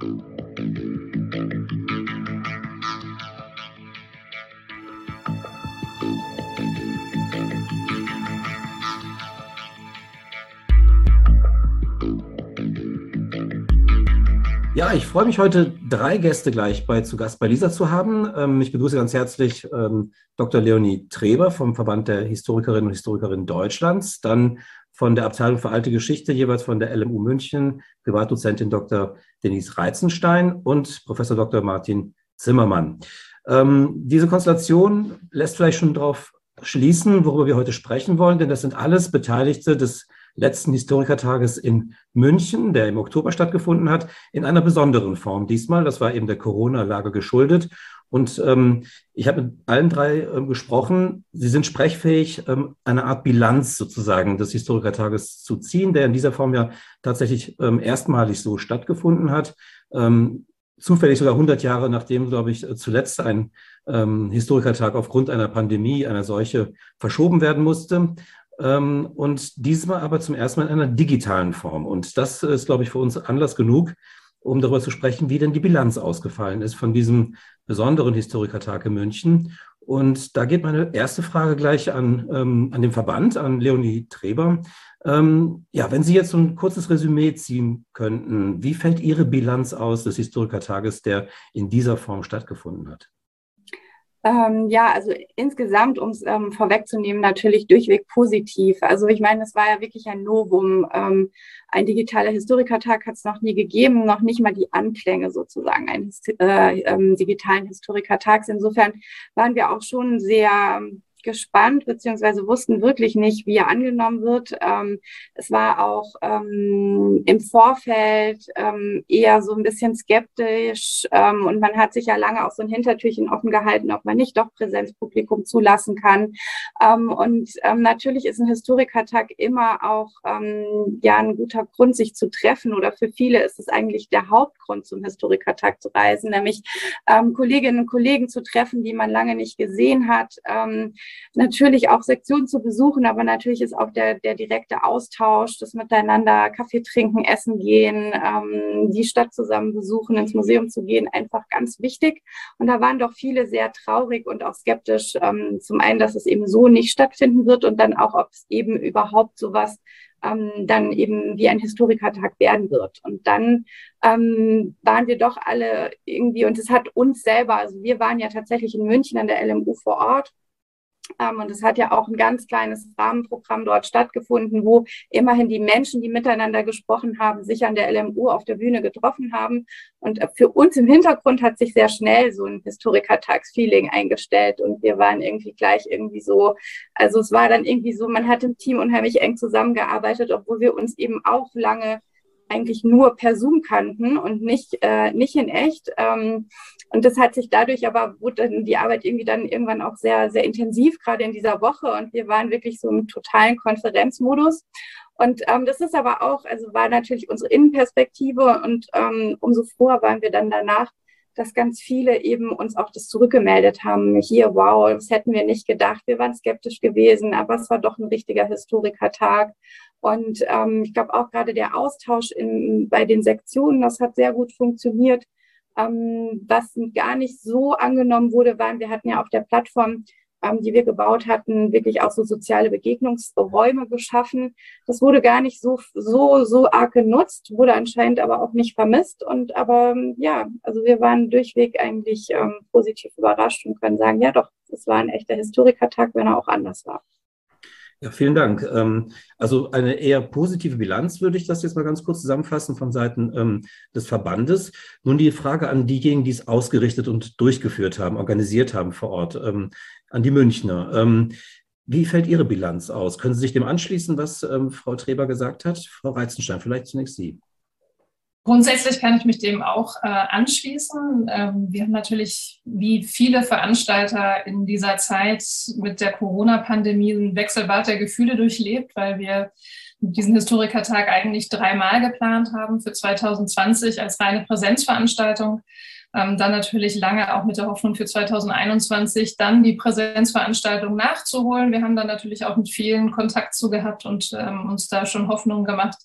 Ja, ich freue mich heute, drei Gäste gleich bei, zu Gast bei Lisa zu haben. Ähm, ich begrüße ganz herzlich ähm, Dr. Leonie Treber vom Verband der Historikerinnen und Historikerinnen Deutschlands, dann von der Abteilung für alte Geschichte, jeweils von der LMU München, Privatdozentin Dr. Denise Reizenstein und Professor Dr. Martin Zimmermann. Ähm, diese Konstellation lässt vielleicht schon darauf schließen, worüber wir heute sprechen wollen, denn das sind alles Beteiligte des letzten Historikertages in München, der im Oktober stattgefunden hat, in einer besonderen Form diesmal. Das war eben der Corona-Lage geschuldet. Und ähm, ich habe mit allen drei ähm, gesprochen. Sie sind sprechfähig, ähm, eine Art Bilanz sozusagen des Historikertages zu ziehen, der in dieser Form ja tatsächlich ähm, erstmalig so stattgefunden hat. Ähm, zufällig sogar 100 Jahre nachdem, glaube ich, zuletzt ein ähm, Historikertag aufgrund einer Pandemie, einer Seuche verschoben werden musste. Ähm, und diesmal aber zum ersten Mal in einer digitalen Form. Und das ist, glaube ich, für uns Anlass genug, um darüber zu sprechen, wie denn die Bilanz ausgefallen ist von diesem besonderen Historikertag in München. Und da geht meine erste Frage gleich an, ähm, an den Verband, an Leonie Treber. Ähm, ja, wenn Sie jetzt so ein kurzes Resümee ziehen könnten, wie fällt Ihre Bilanz aus des Historikertages, der in dieser Form stattgefunden hat? Ähm, ja, also insgesamt, um es ähm, vorwegzunehmen, natürlich durchweg positiv. Also ich meine, es war ja wirklich ein Novum. Ähm, ein digitaler Historikertag hat es noch nie gegeben, noch nicht mal die Anklänge sozusagen eines äh, ähm, digitalen Historikertags. Insofern waren wir auch schon sehr gespannt, beziehungsweise wussten wirklich nicht, wie er angenommen wird. Ähm, es war auch ähm, im Vorfeld ähm, eher so ein bisschen skeptisch ähm, und man hat sich ja lange auch so ein Hintertürchen offen gehalten, ob man nicht doch Präsenzpublikum zulassen kann. Ähm, und ähm, natürlich ist ein Historikertag immer auch ja ein guter Grund, sich zu treffen oder für viele ist es eigentlich der Hauptgrund, zum Historikertag zu reisen, nämlich Kolleginnen und Kollegen zu treffen, die man lange nicht gesehen hat natürlich auch Sektionen zu besuchen, aber natürlich ist auch der, der direkte Austausch, das Miteinander Kaffee trinken, essen gehen, ähm, die Stadt zusammen besuchen, ins Museum zu gehen, einfach ganz wichtig. Und da waren doch viele sehr traurig und auch skeptisch. Ähm, zum einen, dass es eben so nicht stattfinden wird und dann auch, ob es eben überhaupt sowas ähm, dann eben wie ein Historikertag werden wird. Und dann ähm, waren wir doch alle irgendwie, und es hat uns selber, also wir waren ja tatsächlich in München an der LMU vor Ort und es hat ja auch ein ganz kleines Rahmenprogramm dort stattgefunden, wo immerhin die Menschen, die miteinander gesprochen haben, sich an der LMU auf der Bühne getroffen haben. Und für uns im Hintergrund hat sich sehr schnell so ein Historikertagsfeeling eingestellt und wir waren irgendwie gleich irgendwie so, also es war dann irgendwie so, man hat im Team unheimlich eng zusammengearbeitet, obwohl wir uns eben auch lange eigentlich nur per Zoom kannten und nicht, äh, nicht in echt. Ähm, und das hat sich dadurch aber, wurde dann die Arbeit irgendwie dann irgendwann auch sehr, sehr intensiv, gerade in dieser Woche. Und wir waren wirklich so im totalen Konferenzmodus. Und ähm, das ist aber auch, also war natürlich unsere Innenperspektive und ähm, umso froher waren wir dann danach, dass ganz viele eben uns auch das zurückgemeldet haben. Hier, wow, das hätten wir nicht gedacht. Wir waren skeptisch gewesen, aber es war doch ein richtiger Historikertag. Und ähm, ich glaube auch gerade der Austausch in, bei den Sektionen, das hat sehr gut funktioniert. Ähm, was gar nicht so angenommen wurde, waren, wir hatten ja auf der Plattform, ähm, die wir gebaut hatten, wirklich auch so soziale Begegnungsräume geschaffen. Das wurde gar nicht so, so, so arg genutzt, wurde anscheinend aber auch nicht vermisst. Und aber ja, also wir waren durchweg eigentlich ähm, positiv überrascht und können sagen, ja doch, es war ein echter Historikertag, wenn er auch anders war. Ja, vielen Dank. Ähm, also eine eher positive Bilanz würde ich das jetzt mal ganz kurz zusammenfassen von Seiten ähm, des Verbandes. Nun die Frage an diejenigen, die es ausgerichtet und durchgeführt haben, organisiert haben vor Ort, ähm, an die Münchner. Wie fällt Ihre Bilanz aus? Können Sie sich dem anschließen, was Frau Treber gesagt hat? Frau Reizenstein, vielleicht zunächst Sie. Grundsätzlich kann ich mich dem auch äh, anschließen. Ähm, wir haben natürlich, wie viele Veranstalter in dieser Zeit mit der Corona-Pandemie ein Wechselbad der Gefühle durchlebt, weil wir diesen Historikertag eigentlich dreimal geplant haben für 2020 als reine Präsenzveranstaltung. Ähm, dann natürlich lange auch mit der Hoffnung für 2021 dann die Präsenzveranstaltung nachzuholen. Wir haben dann natürlich auch mit vielen Kontakt zu gehabt und ähm, uns da schon Hoffnung gemacht,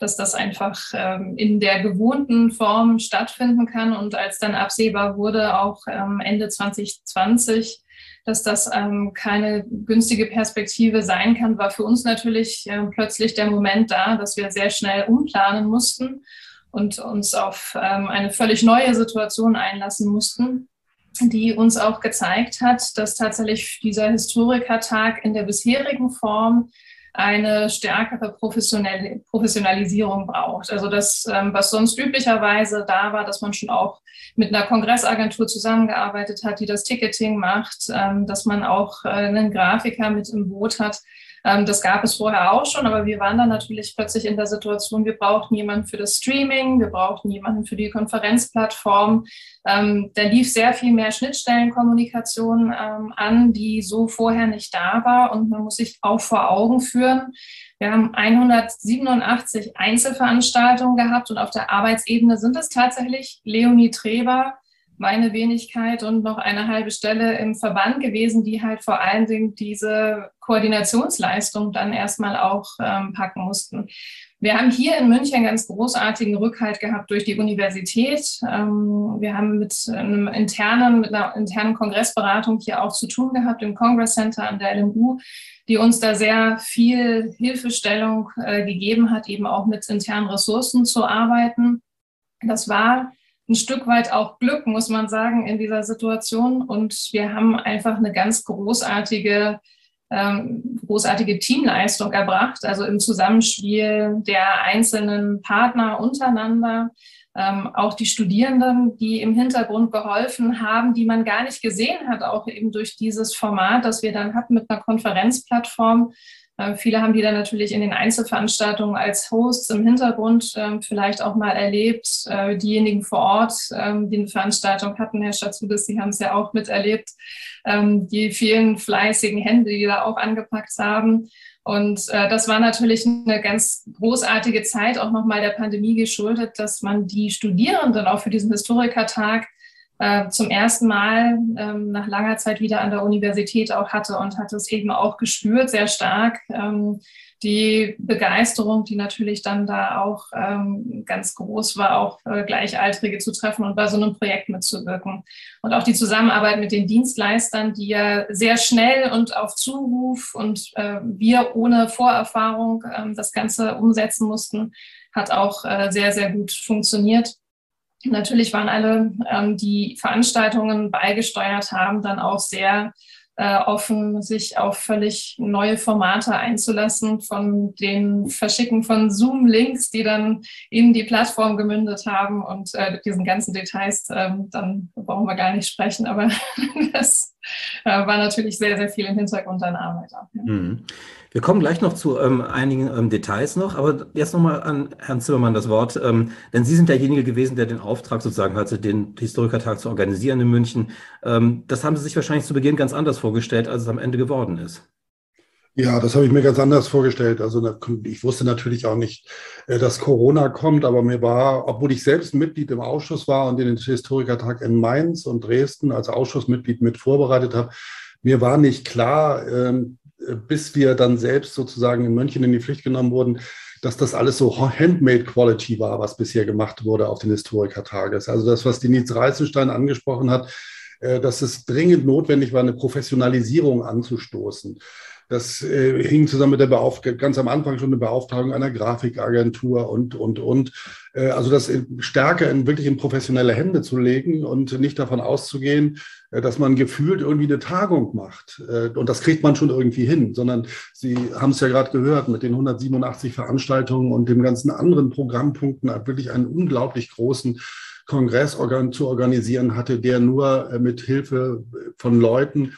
dass das einfach ähm, in der gewohnten Form stattfinden kann. Und als dann absehbar wurde, auch ähm, Ende 2020, dass das ähm, keine günstige Perspektive sein kann, war für uns natürlich äh, plötzlich der Moment da, dass wir sehr schnell umplanen mussten und uns auf ähm, eine völlig neue Situation einlassen mussten, die uns auch gezeigt hat, dass tatsächlich dieser Historikertag in der bisherigen Form eine stärkere Professionalisierung braucht. Also das, ähm, was sonst üblicherweise da war, dass man schon auch mit einer Kongressagentur zusammengearbeitet hat, die das Ticketing macht, ähm, dass man auch äh, einen Grafiker mit im Boot hat, das gab es vorher auch schon, aber wir waren dann natürlich plötzlich in der Situation, wir brauchten jemanden für das Streaming, wir brauchten jemanden für die Konferenzplattform. Ähm, da lief sehr viel mehr Schnittstellenkommunikation ähm, an, die so vorher nicht da war. Und man muss sich auch vor Augen führen, wir haben 187 Einzelveranstaltungen gehabt und auf der Arbeitsebene sind es tatsächlich Leonie Treber, meine Wenigkeit und noch eine halbe Stelle im Verband gewesen, die halt vor allen Dingen diese Koordinationsleistung dann erstmal auch ähm, packen mussten. Wir haben hier in München ganz großartigen Rückhalt gehabt durch die Universität. Ähm, wir haben mit einem internen, mit einer internen Kongressberatung hier auch zu tun gehabt im Congress Center an der LMU, die uns da sehr viel Hilfestellung äh, gegeben hat, eben auch mit internen Ressourcen zu arbeiten. Das war ein Stück weit auch Glück, muss man sagen, in dieser Situation. Und wir haben einfach eine ganz großartige, ähm, großartige Teamleistung erbracht, also im Zusammenspiel der einzelnen Partner untereinander. Ähm, auch die Studierenden, die im Hintergrund geholfen haben, die man gar nicht gesehen hat, auch eben durch dieses Format, das wir dann hatten mit einer Konferenzplattform, viele haben die dann natürlich in den Einzelveranstaltungen als Hosts im Hintergrund ähm, vielleicht auch mal erlebt. Äh, diejenigen vor Ort, ähm, die eine Veranstaltung hatten, Herr Schatzudis, Sie haben es ja auch miterlebt, ähm, die vielen fleißigen Hände, die da auch angepackt haben. Und äh, das war natürlich eine ganz großartige Zeit, auch nochmal der Pandemie geschuldet, dass man die Studierenden auch für diesen Historikertag äh, zum ersten Mal ähm, nach langer Zeit wieder an der Universität auch hatte und hatte es eben auch gespürt, sehr stark. Ähm, die Begeisterung, die natürlich dann da auch ähm, ganz groß war, auch äh, Gleichaltrige zu treffen und bei so einem Projekt mitzuwirken. Und auch die Zusammenarbeit mit den Dienstleistern, die ja sehr schnell und auf Zuruf und äh, wir ohne Vorerfahrung äh, das Ganze umsetzen mussten, hat auch äh, sehr, sehr gut funktioniert. Natürlich waren alle, ähm, die Veranstaltungen beigesteuert haben, dann auch sehr äh, offen, sich auf völlig neue Formate einzulassen, von den Verschicken von Zoom-Links, die dann in die Plattform gemündet haben. Und äh, diesen ganzen Details, äh, dann brauchen wir gar nicht sprechen, aber das war natürlich sehr, sehr viel im Hintergrund an Arbeit. Auch, ja. mhm. Wir kommen gleich noch zu ähm, einigen ähm, Details noch, aber jetzt nochmal an Herrn Zimmermann das Wort, ähm, denn Sie sind derjenige gewesen, der den Auftrag sozusagen hatte, den Historikertag zu organisieren in München. Ähm, das haben Sie sich wahrscheinlich zu Beginn ganz anders vorgestellt, als es am Ende geworden ist. Ja, das habe ich mir ganz anders vorgestellt. Also ich wusste natürlich auch nicht, äh, dass Corona kommt, aber mir war, obwohl ich selbst Mitglied im Ausschuss war und den Historikertag in Mainz und Dresden als Ausschussmitglied mit vorbereitet habe, mir war nicht klar, ähm, bis wir dann selbst sozusagen in München in die Pflicht genommen wurden, dass das alles so Handmade Quality war, was bisher gemacht wurde auf den Historikertages. Also das, was die Nils Reißenstein angesprochen hat, äh, dass es dringend notwendig war, eine Professionalisierung anzustoßen. Das äh, hing zusammen mit der Beauftragung, ganz am Anfang schon eine Beauftragung einer Grafikagentur und, und, und. Äh, also das stärker in wirklich in professionelle Hände zu legen und nicht davon auszugehen, äh, dass man gefühlt irgendwie eine Tagung macht. Äh, und das kriegt man schon irgendwie hin, sondern Sie haben es ja gerade gehört, mit den 187 Veranstaltungen und den ganzen anderen Programmpunkten wirklich einen unglaublich großen Kongress zu organisieren hatte, der nur äh, mit Hilfe von Leuten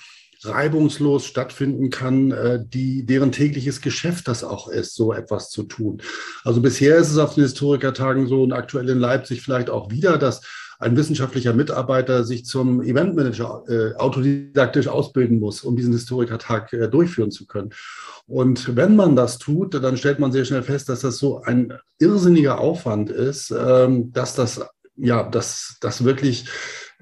reibungslos stattfinden kann, äh, die, deren tägliches Geschäft das auch ist, so etwas zu tun. Also bisher ist es auf den Historikertagen so und aktuell in Leipzig vielleicht auch wieder, dass ein wissenschaftlicher Mitarbeiter sich zum Eventmanager äh, autodidaktisch ausbilden muss, um diesen Historikertag äh, durchführen zu können. Und wenn man das tut, dann stellt man sehr schnell fest, dass das so ein irrsinniger Aufwand ist, ähm, dass das ja, dass das wirklich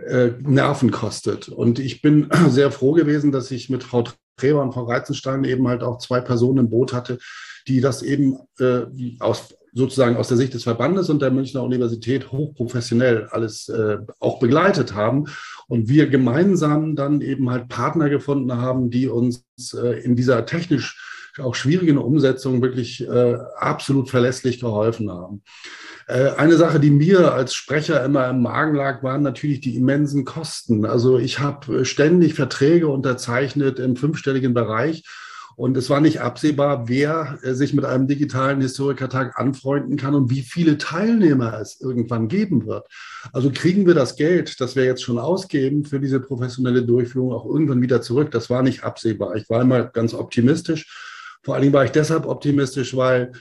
äh, Nerven kostet. Und ich bin sehr froh gewesen, dass ich mit Frau Treber und Frau Reizenstein eben halt auch zwei Personen im Boot hatte, die das eben äh, aus sozusagen aus der Sicht des Verbandes und der Münchner Universität hochprofessionell alles äh, auch begleitet haben und wir gemeinsam dann eben halt Partner gefunden haben, die uns äh, in dieser technisch auch schwierigen Umsetzung wirklich äh, absolut verlässlich geholfen haben. Äh, eine Sache, die mir als Sprecher immer im Magen lag, waren natürlich die immensen Kosten. Also ich habe ständig Verträge unterzeichnet im fünfstelligen Bereich und es war nicht absehbar, wer äh, sich mit einem digitalen Historikertag anfreunden kann und wie viele Teilnehmer es irgendwann geben wird. Also kriegen wir das Geld, das wir jetzt schon ausgeben für diese professionelle Durchführung, auch irgendwann wieder zurück. Das war nicht absehbar. Ich war immer ganz optimistisch. Vor allen Dingen war ich deshalb optimistisch, weil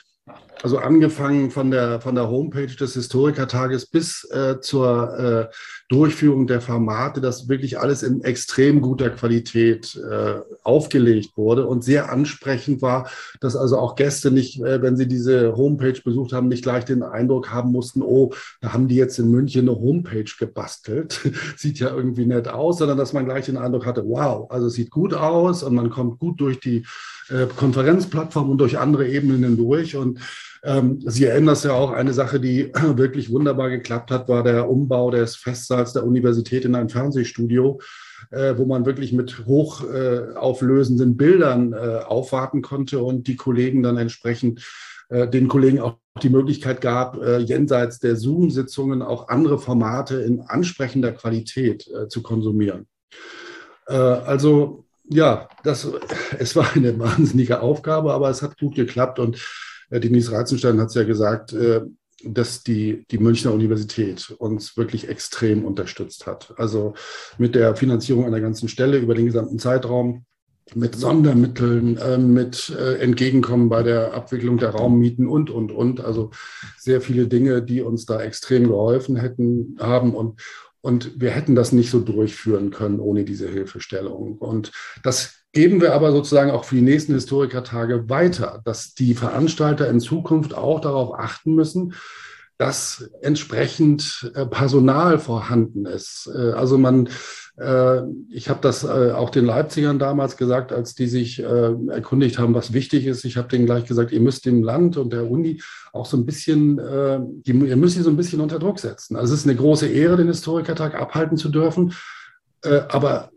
also angefangen von der, von der Homepage des Historikertages bis äh, zur äh, Durchführung der Formate, dass wirklich alles in extrem guter Qualität äh, aufgelegt wurde und sehr ansprechend war, dass also auch Gäste nicht, äh, wenn sie diese Homepage besucht haben, nicht gleich den Eindruck haben mussten, oh, da haben die jetzt in München eine Homepage gebastelt. sieht ja irgendwie nett aus, sondern dass man gleich den Eindruck hatte, wow, also es sieht gut aus und man kommt gut durch die äh, Konferenzplattform und durch andere Ebenen hindurch und ähm, Sie erinnern das ja auch, eine Sache, die wirklich wunderbar geklappt hat, war der Umbau des Festsaals der Universität in ein Fernsehstudio, äh, wo man wirklich mit hochauflösenden äh, Bildern äh, aufwarten konnte und die Kollegen dann entsprechend äh, den Kollegen auch die Möglichkeit gab, äh, jenseits der Zoom-Sitzungen auch andere Formate in ansprechender Qualität zu konsumieren. also ja, das, es war eine wahnsinnige Aufgabe, aber es hat gut geklappt und äh, Denise Ratzenstein hat es ja gesagt, äh, dass die, die Münchner Universität uns wirklich extrem unterstützt hat. Also mit der Finanzierung einer ganzen Stelle über den gesamten Zeitraum, mit Sondermitteln, äh, mit Entgegenkommen bei der Abwicklung der Raummieten und, und, und. Also sehr viele Dinge, die uns da extrem geholfen hätten, haben. Und, und wir hätten das nicht so durchführen können ohne diese Hilfestellung. Und das geben wir aber sozusagen auch für die nächsten Historikertage weiter, dass die Veranstalter in Zukunft auch darauf achten müssen, dass entsprechend äh, Personal vorhanden ist. Äh, also man, ich habe das auch den Leipzigern damals gesagt, als die sich erkundigt haben, was wichtig ist. Ich habe denen gleich gesagt, ihr müsst dem Land und der Uni auch so ein bisschen, ihr müsst sie so ein bisschen unter Druck setzen. Also es ist eine große Ehre, den Historikertag abhalten zu dürfen. Aber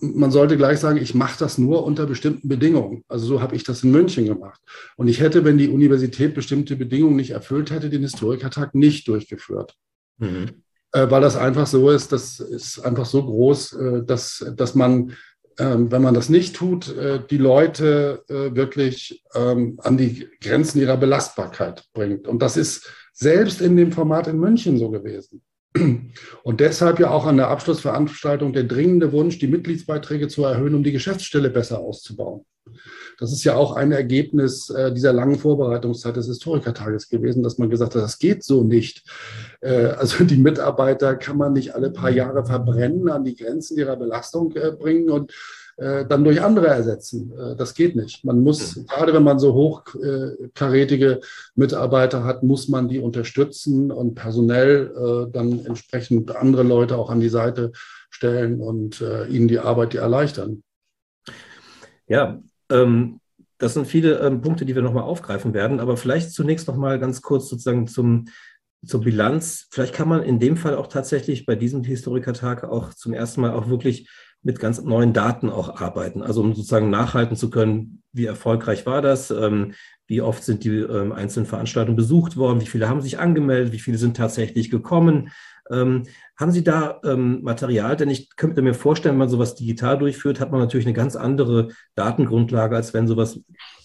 man sollte gleich sagen, ich mache das nur unter bestimmten Bedingungen. Also so habe ich das in München gemacht. Und ich hätte, wenn die Universität bestimmte Bedingungen nicht erfüllt hätte, den Historikertag nicht durchgeführt. Mhm. Äh, weil das einfach so ist, das ist einfach so groß, äh, dass, dass man, äh, wenn man das nicht tut, äh, die Leute wirklich ähm, an die Grenzen ihrer Belastbarkeit bringt. Und das ist selbst in dem Format in München so gewesen. Und deshalb ja auch an der Abschlussveranstaltung der dringende Wunsch, die Mitgliedsbeiträge zu erhöhen, um die Geschäftsstelle besser auszubauen. Das ist ja auch ein Ergebnis äh, dieser langen Vorbereitungszeit des Historikertages gewesen, dass man gesagt hat, das geht so nicht. Äh, also die Mitarbeiter kann man nicht alle paar Jahre verbrennen, an die Grenzen ihrer Belastung äh, bringen und dann durch andere ersetzen. Das geht nicht. Man muss, gerade wenn man so hochkarätige Mitarbeiter hat, muss man die unterstützen und personell dann entsprechend andere Leute auch an die Seite stellen und ihnen die Arbeit erleichtern. Ja, ähm, das sind viele ähm, Punkte, die wir nochmal aufgreifen werden, aber vielleicht zunächst nochmal ganz kurz sozusagen zum, zur Bilanz. Vielleicht kann man in dem Fall auch tatsächlich bei diesem Historikertag auch zum ersten Mal auch wirklich mit ganz neuen Daten auch arbeiten. Also um sozusagen nachhalten zu können, wie erfolgreich war das, ähm, wie oft sind die ähm, einzelnen Veranstaltungen besucht worden, wie viele haben sich angemeldet, wie viele sind tatsächlich gekommen. Ähm, haben Sie da ähm, Material? Denn ich könnte mir vorstellen, wenn man sowas digital durchführt, hat man natürlich eine ganz andere Datengrundlage, als wenn sowas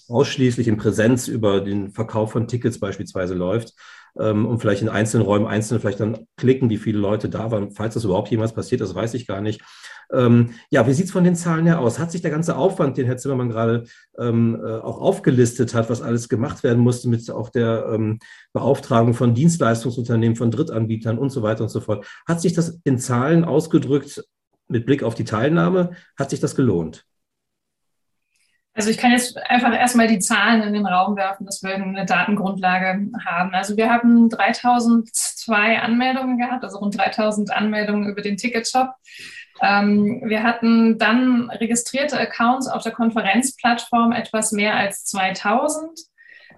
ausschließlich in Präsenz über den Verkauf von Tickets beispielsweise läuft ähm, und vielleicht in einzelnen Räumen einzelne vielleicht dann klicken, wie viele Leute da waren. Falls das überhaupt jemals passiert, das weiß ich gar nicht. Ähm, ja, wie sieht es von den Zahlen her aus? Hat sich der ganze Aufwand, den Herr Zimmermann gerade ähm, äh, auch aufgelistet hat, was alles gemacht werden musste mit auch der ähm, Beauftragung von Dienstleistungsunternehmen, von Drittanbietern und so weiter und so fort, hat sich das in Zahlen ausgedrückt mit Blick auf die Teilnahme? Hat sich das gelohnt? Also ich kann jetzt einfach erstmal die Zahlen in den Raum werfen, dass wir eine Datengrundlage haben. Also wir haben 3002 Anmeldungen gehabt, also rund 3000 Anmeldungen über den Ticketshop. Ähm, wir hatten dann registrierte Accounts auf der Konferenzplattform etwas mehr als 2000.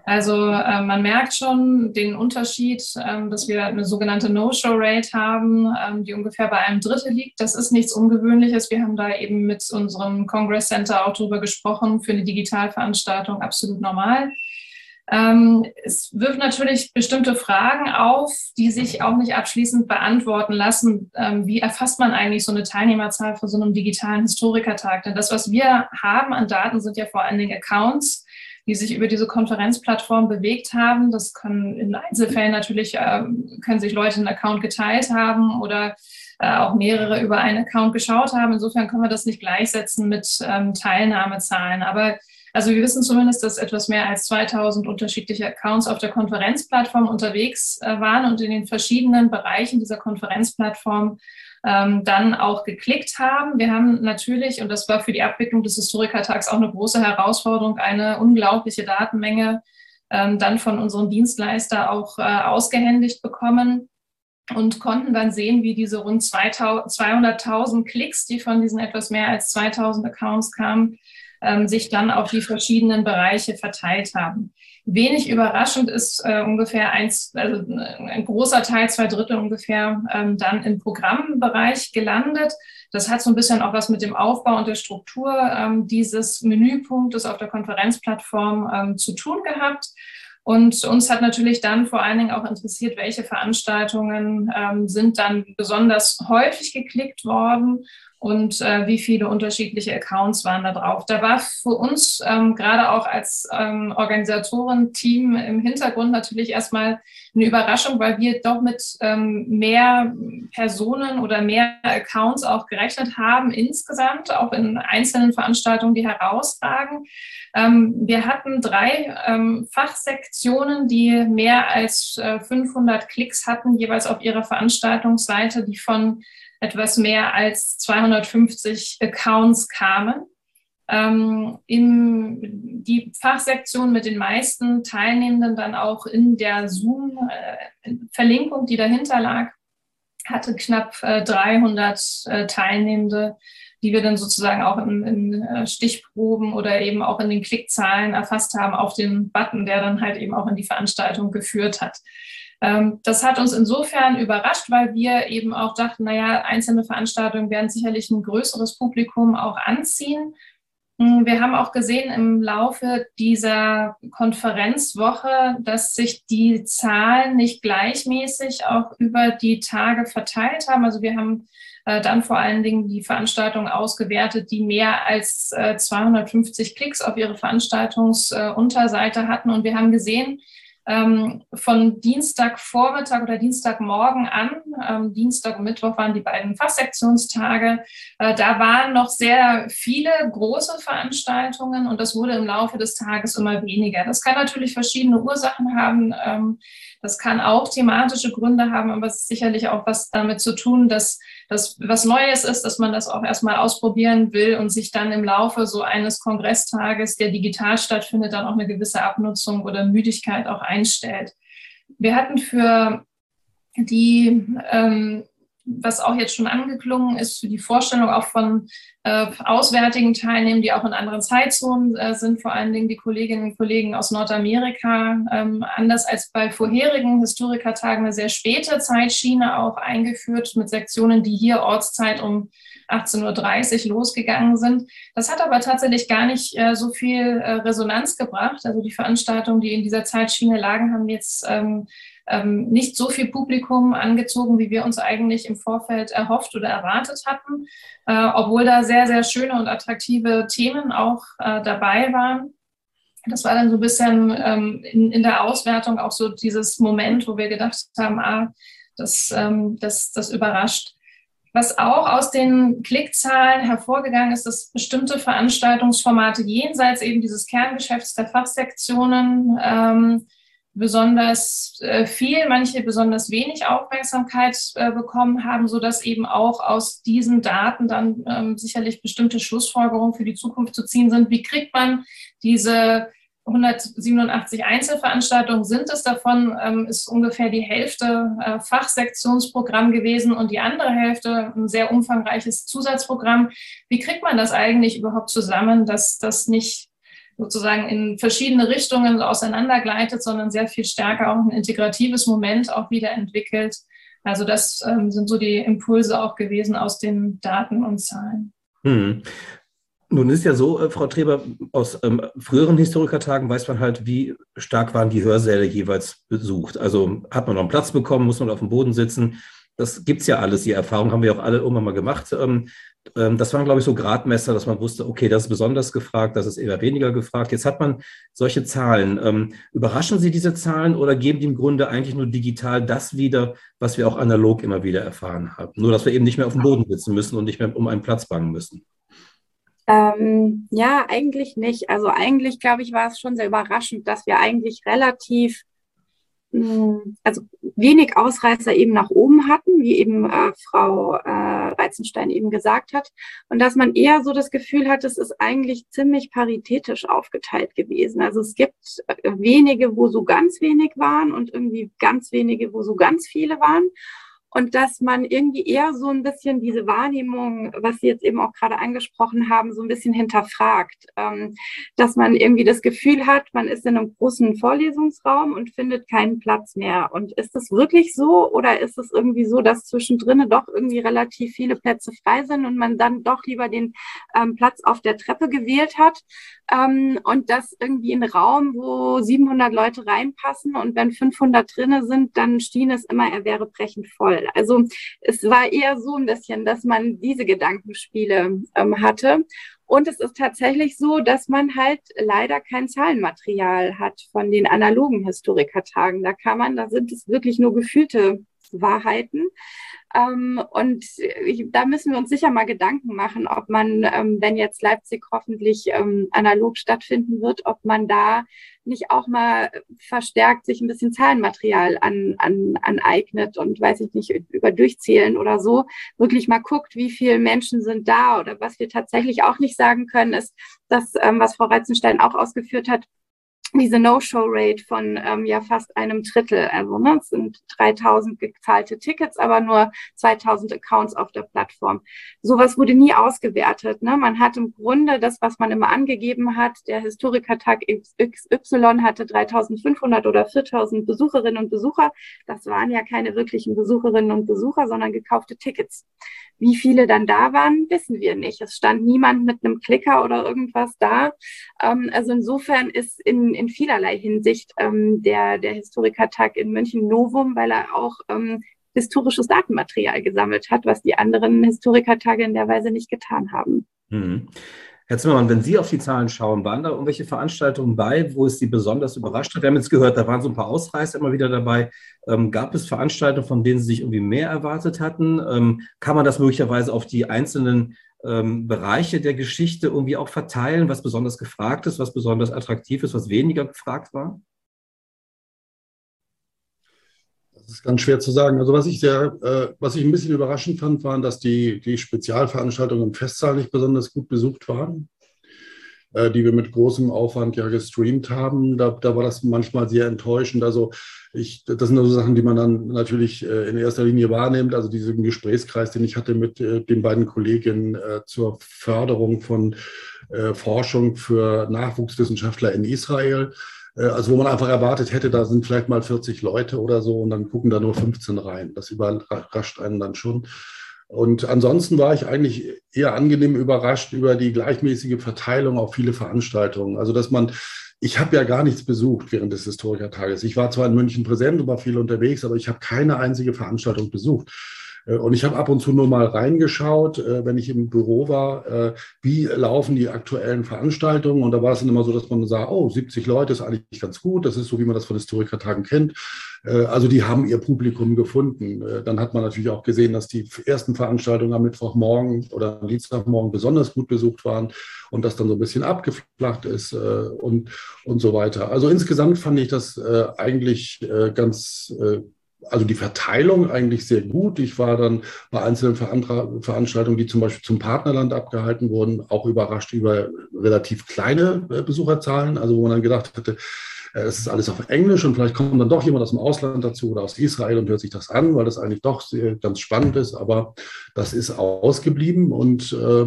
Also äh, man merkt schon den Unterschied, ähm, dass wir eine sogenannte No-Show-Rate haben, ähm, die ungefähr bei einem Drittel liegt. Das ist nichts Ungewöhnliches. Wir haben da eben mit unserem Congress Center auch drüber gesprochen, für eine Digitalveranstaltung absolut normal. Ähm, es wirft natürlich bestimmte Fragen auf, die sich auch nicht abschließend beantworten lassen. Ähm, wie erfasst man eigentlich so eine Teilnehmerzahl für so einen digitalen Historikertag? Denn das, was wir haben an Daten, sind ja vor allen Dingen Accounts die sich über diese Konferenzplattform bewegt haben. Das können in Einzelfällen natürlich, äh, können sich Leute einen Account geteilt haben oder äh, auch mehrere über einen Account geschaut haben. Insofern können wir das nicht gleichsetzen mit ähm, Teilnahmezahlen. Aber also wir wissen zumindest, dass etwas mehr als 2000 unterschiedliche Accounts auf der Konferenzplattform unterwegs äh, waren und in den verschiedenen Bereichen dieser Konferenzplattform ähm, dann auch geklickt haben. Wir haben natürlich, und das war für die Abwicklung des Historikertags auch eine große Herausforderung, eine unglaubliche Datenmenge ähm, dann von unserem Dienstleister auch äh, ausgehändigt bekommen und konnten dann sehen, wie diese rund 200.000 Klicks, die von diesen etwas mehr als 2000 Accounts kamen, ähm, sich dann auf die verschiedenen Bereiche verteilt haben. Wenig überraschend ist äh, ungefähr eins, also äh, ein großer Teil, zwei Drittel ungefähr, ähm, dann im Programmbereich gelandet. Das hat so ein bisschen auch was mit dem Aufbau und der Struktur ähm, dieses Menüpunktes auf der Konferenzplattform ähm, zu tun gehabt. Und uns hat natürlich dann vor allen Dingen auch interessiert, welche Veranstaltungen ähm, sind dann besonders häufig geklickt worden und äh, wie viele unterschiedliche Accounts waren da drauf. Da war für uns ähm, gerade auch als ähm, Organisatorenteam im Hintergrund natürlich erstmal eine Überraschung, weil wir doch mit ähm, mehr Personen oder mehr Accounts auch gerechnet haben insgesamt, auch in einzelnen Veranstaltungen, die herausragen. Ähm, wir hatten drei ähm, Fachsektionen, die mehr als äh, 500 Klicks hatten, jeweils auf ihrer Veranstaltungsseite, die von etwas mehr als 250 Accounts kamen. Ähm, in die Fachsektion mit den meisten Teilnehmenden dann auch in der Zoom-Verlinkung, die dahinter lag, hatte knapp äh, 300 äh, Teilnehmende, die wir dann sozusagen auch in, in äh, Stichproben oder eben auch in den Klickzahlen erfasst haben auf den Button, der dann halt eben auch in die Veranstaltung geführt hat. Ähm, das hat uns insofern überrascht, weil wir eben auch dachten, naja, einzelne Veranstaltungen werden sicherlich ein größeres Publikum auch anziehen. Hm, wir haben auch gesehen im Laufe dieser Konferenzwoche, dass sich die Zahlen nicht gleichmäßig auch über die Tage verteilt haben. Also wir haben äh, dann vor allen Dingen die Veranstaltungen ausgewertet, die mehr als 250 äh, Klicks auf ihre Veranstaltungsunterseite hatten. Und wir haben gesehen, ähm, von Dienstagvormittag oder Dienstagmorgen an, ähm, Dienstag und Mittwoch waren die beiden Fachsektionstage, äh, da waren noch sehr viele große Veranstaltungen und das wurde im Laufe des Tages immer weniger. Das kann natürlich verschiedene Ursachen haben. Ähm, das kann auch thematische Gründe haben, aber es ist sicherlich auch was damit zu tun, dass das was Neues ist, dass man das auch erstmal ausprobieren will und sich dann im Laufe so eines Kongresstages, der digital stattfindet, dann auch eine gewisse Abnutzung oder Müdigkeit auch einstellt. Wir hatten für die ähm, was auch jetzt schon angeklungen ist, für die Vorstellung auch von äh, auswärtigen Teilnehmern, die auch in anderen Zeitzonen äh, sind, vor allen Dingen die Kolleginnen und Kollegen aus Nordamerika, ähm, anders als bei vorherigen Historikertagen eine sehr späte Zeitschiene auch eingeführt mit Sektionen, die hier Ortszeit um 18.30 Uhr losgegangen sind. Das hat aber tatsächlich gar nicht äh, so viel äh, Resonanz gebracht. Also die Veranstaltungen, die in dieser Zeitschiene lagen, haben jetzt ähm, ähm, nicht so viel Publikum angezogen, wie wir uns eigentlich im Vorfeld erhofft oder erwartet hatten, äh, obwohl da sehr, sehr schöne und attraktive Themen auch äh, dabei waren. Das war dann so ein bisschen ähm, in, in der Auswertung auch so dieses Moment, wo wir gedacht haben, ah, das, ähm, das, das überrascht. Was auch aus den Klickzahlen hervorgegangen ist, dass bestimmte Veranstaltungsformate jenseits eben dieses Kerngeschäfts der Fachsektionen ähm, besonders äh, viel, manche besonders wenig Aufmerksamkeit äh, bekommen haben, so dass eben auch aus diesen Daten dann ähm, sicherlich bestimmte Schlussfolgerungen für die Zukunft zu ziehen sind. Wie kriegt man diese 187 Einzelveranstaltungen sind es. Davon ähm, ist ungefähr die Hälfte äh, Fachsektionsprogramm gewesen und die andere Hälfte ein sehr umfangreiches Zusatzprogramm. Wie kriegt man das eigentlich überhaupt zusammen, dass das nicht sozusagen in verschiedene Richtungen auseinandergleitet, sondern sehr viel stärker auch ein integratives Moment auch wieder entwickelt. Also das ähm, sind so die Impulse auch gewesen aus den Daten und Zahlen. Hm. Nun ist ja so, äh, Frau Treber, aus ähm, früheren Historikertagen weiß man halt, wie stark waren die Hörsäle jeweils besucht. Also hat man noch einen Platz bekommen, muss man auf dem Boden sitzen. Das gibt es ja alles, die Erfahrung haben wir auch alle irgendwann mal gemacht. Ähm, ähm, das waren, glaube ich, so Gradmesser, dass man wusste, okay, das ist besonders gefragt, das ist eher weniger gefragt. Jetzt hat man solche Zahlen. Ähm, überraschen Sie diese Zahlen oder geben die im Grunde eigentlich nur digital das wieder, was wir auch analog immer wieder erfahren haben? Nur, dass wir eben nicht mehr auf dem Boden sitzen müssen und nicht mehr um einen Platz bangen müssen. Ähm, ja, eigentlich nicht. Also eigentlich, glaube ich, war es schon sehr überraschend, dass wir eigentlich relativ, also wenig Ausreißer eben nach oben hatten, wie eben äh, Frau äh, Reizenstein eben gesagt hat. Und dass man eher so das Gefühl hat, es ist eigentlich ziemlich paritätisch aufgeteilt gewesen. Also es gibt äh, wenige, wo so ganz wenig waren und irgendwie ganz wenige, wo so ganz viele waren und dass man irgendwie eher so ein bisschen diese Wahrnehmung, was Sie jetzt eben auch gerade angesprochen haben, so ein bisschen hinterfragt, ähm, dass man irgendwie das Gefühl hat, man ist in einem großen Vorlesungsraum und findet keinen Platz mehr. Und ist das wirklich so oder ist es irgendwie so, dass zwischendrin doch irgendwie relativ viele Plätze frei sind und man dann doch lieber den ähm, Platz auf der Treppe gewählt hat ähm, und das irgendwie ein Raum, wo 700 Leute reinpassen und wenn 500 drinne sind, dann stehen es immer, er wäre brechend voll. Also es war eher so ein bisschen, dass man diese Gedankenspiele ähm, hatte. Und es ist tatsächlich so, dass man halt leider kein Zahlenmaterial hat von den analogen Historikertagen. Da kann man, da sind es wirklich nur gefühlte Wahrheiten. Ähm, und ich, da müssen wir uns sicher mal Gedanken machen, ob man, ähm, wenn jetzt Leipzig hoffentlich ähm, analog stattfinden wird, ob man da nicht auch mal verstärkt sich ein bisschen Zahlenmaterial an, an, aneignet und weiß ich nicht, über Durchzählen oder so, wirklich mal guckt, wie viele Menschen sind da oder was wir tatsächlich auch nicht sagen können, ist das, ähm, was Frau Reizenstein auch ausgeführt hat, diese No-Show-Rate von ähm, ja fast einem Drittel. Also ne, es sind 3000 gezahlte Tickets, aber nur 2000 Accounts auf der Plattform. Sowas wurde nie ausgewertet. Ne? Man hat im Grunde das, was man immer angegeben hat, der Historikertag XY hatte 3500 oder 4000 Besucherinnen und Besucher. Das waren ja keine wirklichen Besucherinnen und Besucher, sondern gekaufte Tickets. Wie viele dann da waren, wissen wir nicht. Es stand niemand mit einem Klicker oder irgendwas da. Ähm, also insofern ist in, in vielerlei Hinsicht ähm, der, der Historikertag in München Novum, weil er auch ähm, historisches Datenmaterial gesammelt hat, was die anderen Historikertage in der Weise nicht getan haben. Mhm. Herr Zimmermann, wenn Sie auf die Zahlen schauen, waren da irgendwelche Veranstaltungen bei, wo es Sie besonders überrascht hat? Wir haben jetzt gehört, da waren so ein paar Ausreißer immer wieder dabei. Ähm, gab es Veranstaltungen, von denen Sie sich irgendwie mehr erwartet hatten? Ähm, kann man das möglicherweise auf die einzelnen ähm, Bereiche der Geschichte irgendwie auch verteilen, was besonders gefragt ist, was besonders attraktiv ist, was weniger gefragt war? Das ist ganz schwer zu sagen. Also was ich sehr, äh, was ich ein bisschen überraschend fand, waren, dass die, die Spezialveranstaltungen im Festsaal nicht besonders gut besucht waren, äh, die wir mit großem Aufwand ja gestreamt haben. Da, da war das manchmal sehr enttäuschend. Also ich, das sind also Sachen, die man dann natürlich äh, in erster Linie wahrnimmt. Also diesen Gesprächskreis, den ich hatte mit äh, den beiden Kolleginnen äh, zur Förderung von Forschung für Nachwuchswissenschaftler in Israel also wo man einfach erwartet hätte, da sind vielleicht mal 40 Leute oder so und dann gucken da nur 15 rein. Das überrascht einen dann schon. Und ansonsten war ich eigentlich eher angenehm überrascht über die gleichmäßige Verteilung auf viele Veranstaltungen. Also dass man, ich habe ja gar nichts besucht während des Historikertages. Ich war zwar in München präsent und war viel unterwegs, aber ich habe keine einzige Veranstaltung besucht. Äh, und ich habe ab und zu nur mal reingeschaut, äh, wenn ich im Büro war, äh, wie laufen die aktuellen Veranstaltungen. Und da war es dann immer so, dass man sah, oh, 70 Leute ist eigentlich ganz gut. Das ist so, wie man das von Historikertagen kennt. Also die haben ihr Publikum gefunden. Dann hat man natürlich auch gesehen, dass die ersten Veranstaltungen am Mittwochmorgen oder am Dienstagmorgen besonders gut besucht waren und das dann so ein bisschen abgeflacht ist und, und so weiter. Also insgesamt fand ich das eigentlich ganz also die Verteilung eigentlich sehr gut. Ich war dann bei einzelnen Veranstaltungen, die zum Beispiel zum Partnerland abgehalten wurden, auch überrascht über relativ kleine äh, Besucherzahlen. Also wo man dann gedacht hätte, äh, es ist alles auf Englisch und vielleicht kommt dann doch jemand aus dem Ausland dazu oder aus Israel und hört sich das an, weil das eigentlich doch sehr, ganz spannend ist, aber das ist ausgeblieben und äh,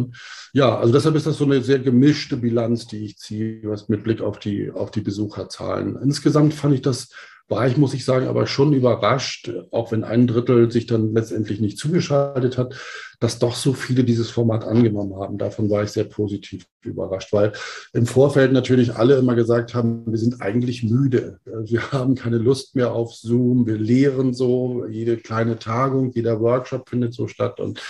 ja, also deshalb ist das so eine sehr gemischte Bilanz, die ich ziehe, was mit Blick auf die, auf die Besucherzahlen. Insgesamt fand ich das war ich, muss ich sagen, aber schon überrascht, auch wenn ein Drittel sich dann letztendlich nicht zugeschaltet hat, dass doch so viele dieses Format angenommen haben. Davon war ich sehr positiv überrascht, weil im Vorfeld natürlich alle immer gesagt haben, wir sind eigentlich müde. Wir haben keine Lust mehr auf Zoom, wir lehren so, jede kleine Tagung, jeder Workshop findet so statt und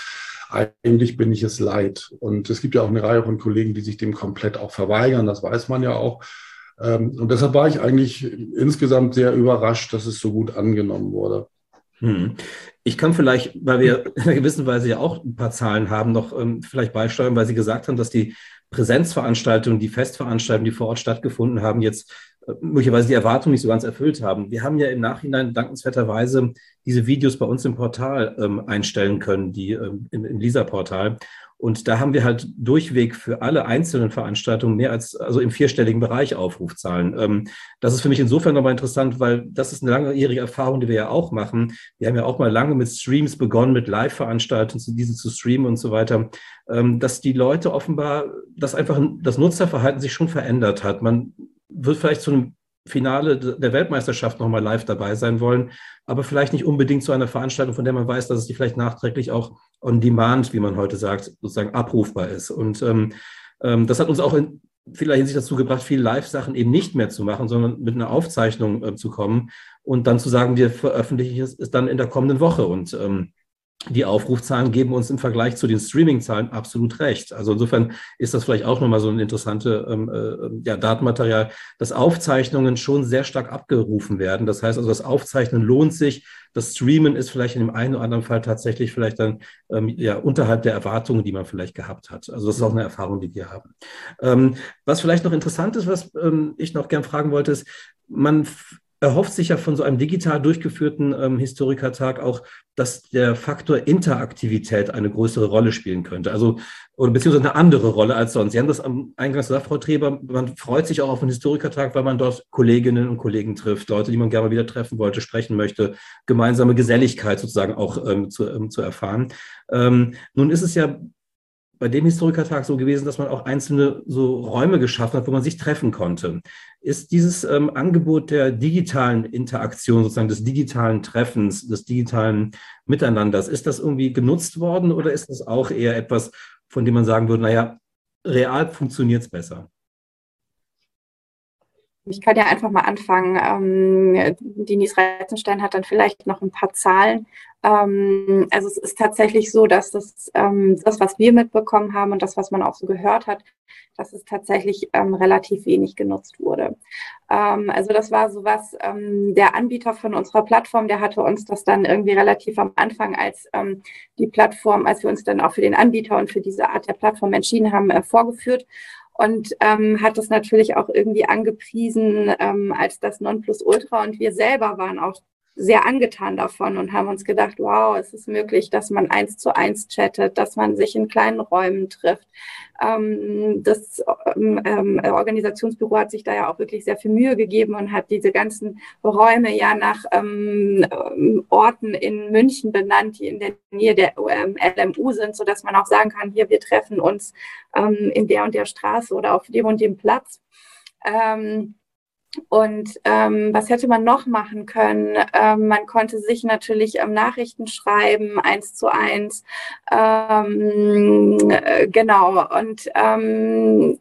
eigentlich bin ich es leid. Und es gibt ja auch eine Reihe von Kollegen, die sich dem komplett auch verweigern, das weiß man ja auch. Ähm, und deshalb war ich eigentlich insgesamt sehr überrascht, dass es so gut angenommen wurde. Hm. Ich kann vielleicht, weil wir in einer gewissen Weise ja auch ein paar Zahlen haben, noch ähm, vielleicht beisteuern, weil Sie gesagt haben, dass die Präsenzveranstaltungen, die Festveranstaltungen, die vor Ort stattgefunden haben, jetzt äh, möglicherweise die Erwartungen nicht so ganz erfüllt haben. Wir haben ja im Nachhinein dankenswerterweise diese Videos bei uns im Portal ähm, einstellen können, die ähm, im, im Lisa-Portal. Und da haben wir halt durchweg für alle einzelnen Veranstaltungen mehr als, also im vierstelligen Bereich Aufrufzahlen. Ähm, das ist für mich insofern nochmal interessant, weil das ist eine langjährige Erfahrung, die wir ja auch machen. Wir haben ja auch mal lange mit Streams begonnen, mit Live-Veranstaltungen, diese zu streamen und so weiter, ähm, dass die Leute offenbar, dass einfach das Nutzerverhalten sich schon verändert hat. Man wird vielleicht zu einem Finale der Weltmeisterschaft nochmal live dabei sein wollen, aber vielleicht nicht unbedingt zu einer Veranstaltung, von der man weiß, dass es die vielleicht nachträglich auch on demand, wie man heute sagt, sozusagen abrufbar ist. Und ähm, ähm, das hat uns auch in vieler Hinsicht dazu gebracht, viele Live-Sachen eben nicht mehr zu machen, sondern mit einer Aufzeichnung äh, zu kommen und dann zu sagen, wir veröffentlichen es dann in der kommenden Woche. Und ähm, die Aufrufzahlen geben uns im Vergleich zu den Streaming-Zahlen absolut recht. Also insofern ist das vielleicht auch nochmal so ein interessantes ähm, äh, ja, Datenmaterial, dass Aufzeichnungen schon sehr stark abgerufen werden. Das heißt also, das Aufzeichnen lohnt sich. Das Streamen ist vielleicht in dem einen oder anderen Fall tatsächlich vielleicht dann ähm, ja, unterhalb der Erwartungen, die man vielleicht gehabt hat. Also das ist auch eine Erfahrung, die wir haben. Ähm, was vielleicht noch interessant ist, was ähm, ich noch gern fragen wollte, ist, man erhofft sich ja von so einem digital durchgeführten ähm, Historikertag auch, dass der Faktor Interaktivität eine größere Rolle spielen könnte. Also, oder beziehungsweise eine andere Rolle als sonst. Sie haben das am Eingang gesagt, Frau Treber, man freut sich auch auf einen Historikertag, weil man dort Kolleginnen und Kollegen trifft, Leute, die man gerne wieder treffen wollte, sprechen möchte, gemeinsame Geselligkeit sozusagen auch ähm, zu, ähm, zu erfahren. Ähm, nun ist es ja bei dem Historikertag so gewesen, dass man auch einzelne so Räume geschaffen hat, wo man sich treffen konnte. Ist dieses ähm, Angebot der digitalen Interaktion, sozusagen des digitalen Treffens, des digitalen Miteinanders, ist das irgendwie genutzt worden oder ist das auch eher etwas, von dem man sagen würde, naja, real funktioniert es besser? Ich kann ja einfach mal anfangen. Ähm, Denise Reitzenstein hat dann vielleicht noch ein paar Zahlen. Ähm, also es ist tatsächlich so, dass das, ähm, das, was wir mitbekommen haben und das, was man auch so gehört hat, dass es tatsächlich ähm, relativ wenig genutzt wurde. Ähm, also das war so was, ähm, der Anbieter von unserer Plattform, der hatte uns das dann irgendwie relativ am Anfang als ähm, die Plattform, als wir uns dann auch für den Anbieter und für diese Art der Plattform entschieden haben, äh, vorgeführt und ähm, hat das natürlich auch irgendwie angepriesen ähm, als das Nonplusultra. Und wir selber waren auch sehr angetan davon und haben uns gedacht, wow, es ist möglich, dass man eins zu eins chattet, dass man sich in kleinen Räumen trifft. Ähm, das ähm, ähm, Organisationsbüro hat sich da ja auch wirklich sehr viel Mühe gegeben und hat diese ganzen Räume ja nach Orten in München benannt, die in der Nähe der LMU sind, so dass man auch sagen kann, hier, wir treffen uns in der und der Straße oder auf dem und dem Platz. Ähm, und ähm, was hätte man noch machen können? Ähm, man konnte sich natürlich ähm, Nachrichten schreiben, eins zu eins. Ähm, äh, genau. Und ähm,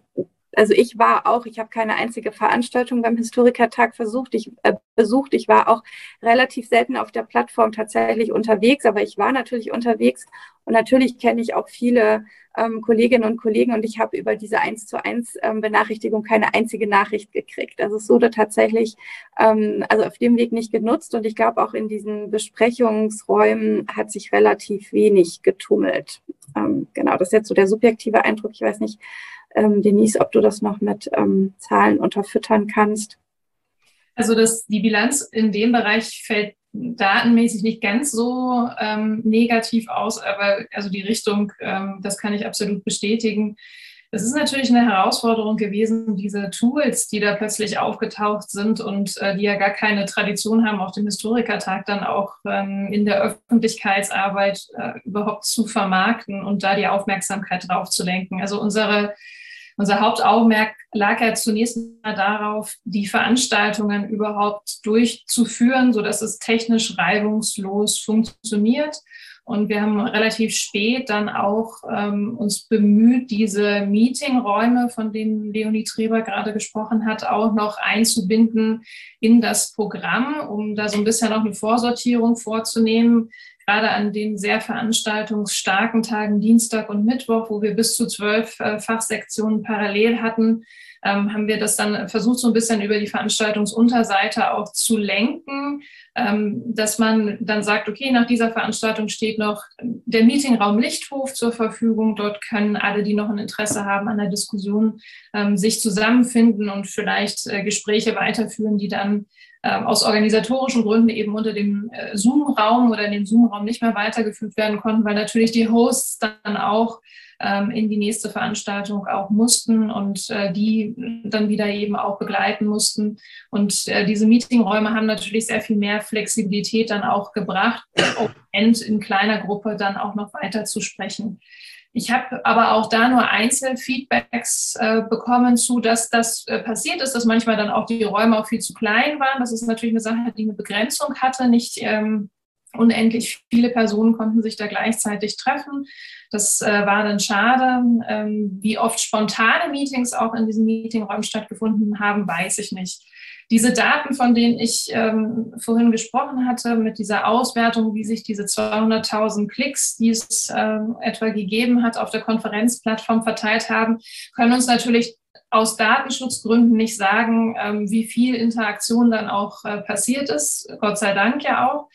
also ich war auch, ich habe keine einzige Veranstaltung beim Historikertag versucht, ich äh, besucht. Ich war auch relativ selten auf der Plattform tatsächlich unterwegs, aber ich war natürlich unterwegs und natürlich kenne ich auch viele ähm, Kolleginnen und Kollegen und ich habe über diese eins zu eins ähm, Benachrichtigung keine einzige Nachricht gekriegt. Also es wurde tatsächlich ähm, also auf dem Weg nicht genutzt und ich glaube auch in diesen Besprechungsräumen hat sich relativ wenig getummelt. Ähm, genau, das ist jetzt so der subjektive Eindruck. Ich weiß nicht, ähm, Denise, ob du das noch mit ähm, Zahlen unterfüttern kannst. Also das, die Bilanz in dem Bereich fällt datenmäßig nicht ganz so ähm, negativ aus, aber also die Richtung, ähm, das kann ich absolut bestätigen. Es ist natürlich eine Herausforderung gewesen, diese Tools, die da plötzlich aufgetaucht sind und äh, die ja gar keine Tradition haben, auf dem Historikertag dann auch ähm, in der Öffentlichkeitsarbeit äh, überhaupt zu vermarkten und da die Aufmerksamkeit drauf zu lenken. Also unsere unser Hauptaugenmerk lag ja zunächst mal darauf, die Veranstaltungen überhaupt durchzuführen, so dass es technisch reibungslos funktioniert. Und wir haben relativ spät dann auch ähm, uns bemüht, diese Meetingräume, von denen Leonie Treber gerade gesprochen hat, auch noch einzubinden in das Programm, um da so ein bisschen noch eine Vorsortierung vorzunehmen gerade an den sehr veranstaltungsstarken Tagen Dienstag und Mittwoch, wo wir bis zu zwölf äh, Fachsektionen parallel hatten, ähm, haben wir das dann versucht, so ein bisschen über die Veranstaltungsunterseite auch zu lenken, ähm, dass man dann sagt, okay, nach dieser Veranstaltung steht noch der Meetingraum Lichthof zur Verfügung. Dort können alle, die noch ein Interesse haben an der Diskussion, ähm, sich zusammenfinden und vielleicht äh, Gespräche weiterführen, die dann aus organisatorischen Gründen eben unter dem äh, Zoom-Raum oder in dem Zoom-Raum nicht mehr weitergeführt werden konnten, weil natürlich die Hosts dann auch ähm, in die nächste Veranstaltung auch mussten und äh, die dann wieder eben auch begleiten mussten. Und äh, diese Meetingräume haben natürlich sehr viel mehr Flexibilität dann auch gebracht, um in kleiner Gruppe dann auch noch weiter zu sprechen. Ich habe aber auch da nur Einzelfeedbacks äh, bekommen zu, dass das äh, passiert ist, dass manchmal dann auch die Räume auch viel zu klein waren. Das ist natürlich eine Sache, die eine Begrenzung hatte. Nicht ähm, unendlich viele Personen konnten sich da gleichzeitig treffen. Das äh, war dann schade. Ähm, wie oft spontane Meetings auch in diesen Meetingräumen stattgefunden haben, weiß ich nicht. Diese Daten, von denen ich ähm, vorhin gesprochen hatte, mit dieser Auswertung, wie sich diese 200.000 Klicks, die es äh, etwa gegeben hat, auf der Konferenzplattform verteilt haben, können uns natürlich aus Datenschutzgründen nicht sagen, ähm, wie viel Interaktion dann auch äh, passiert ist. Gott sei Dank ja auch.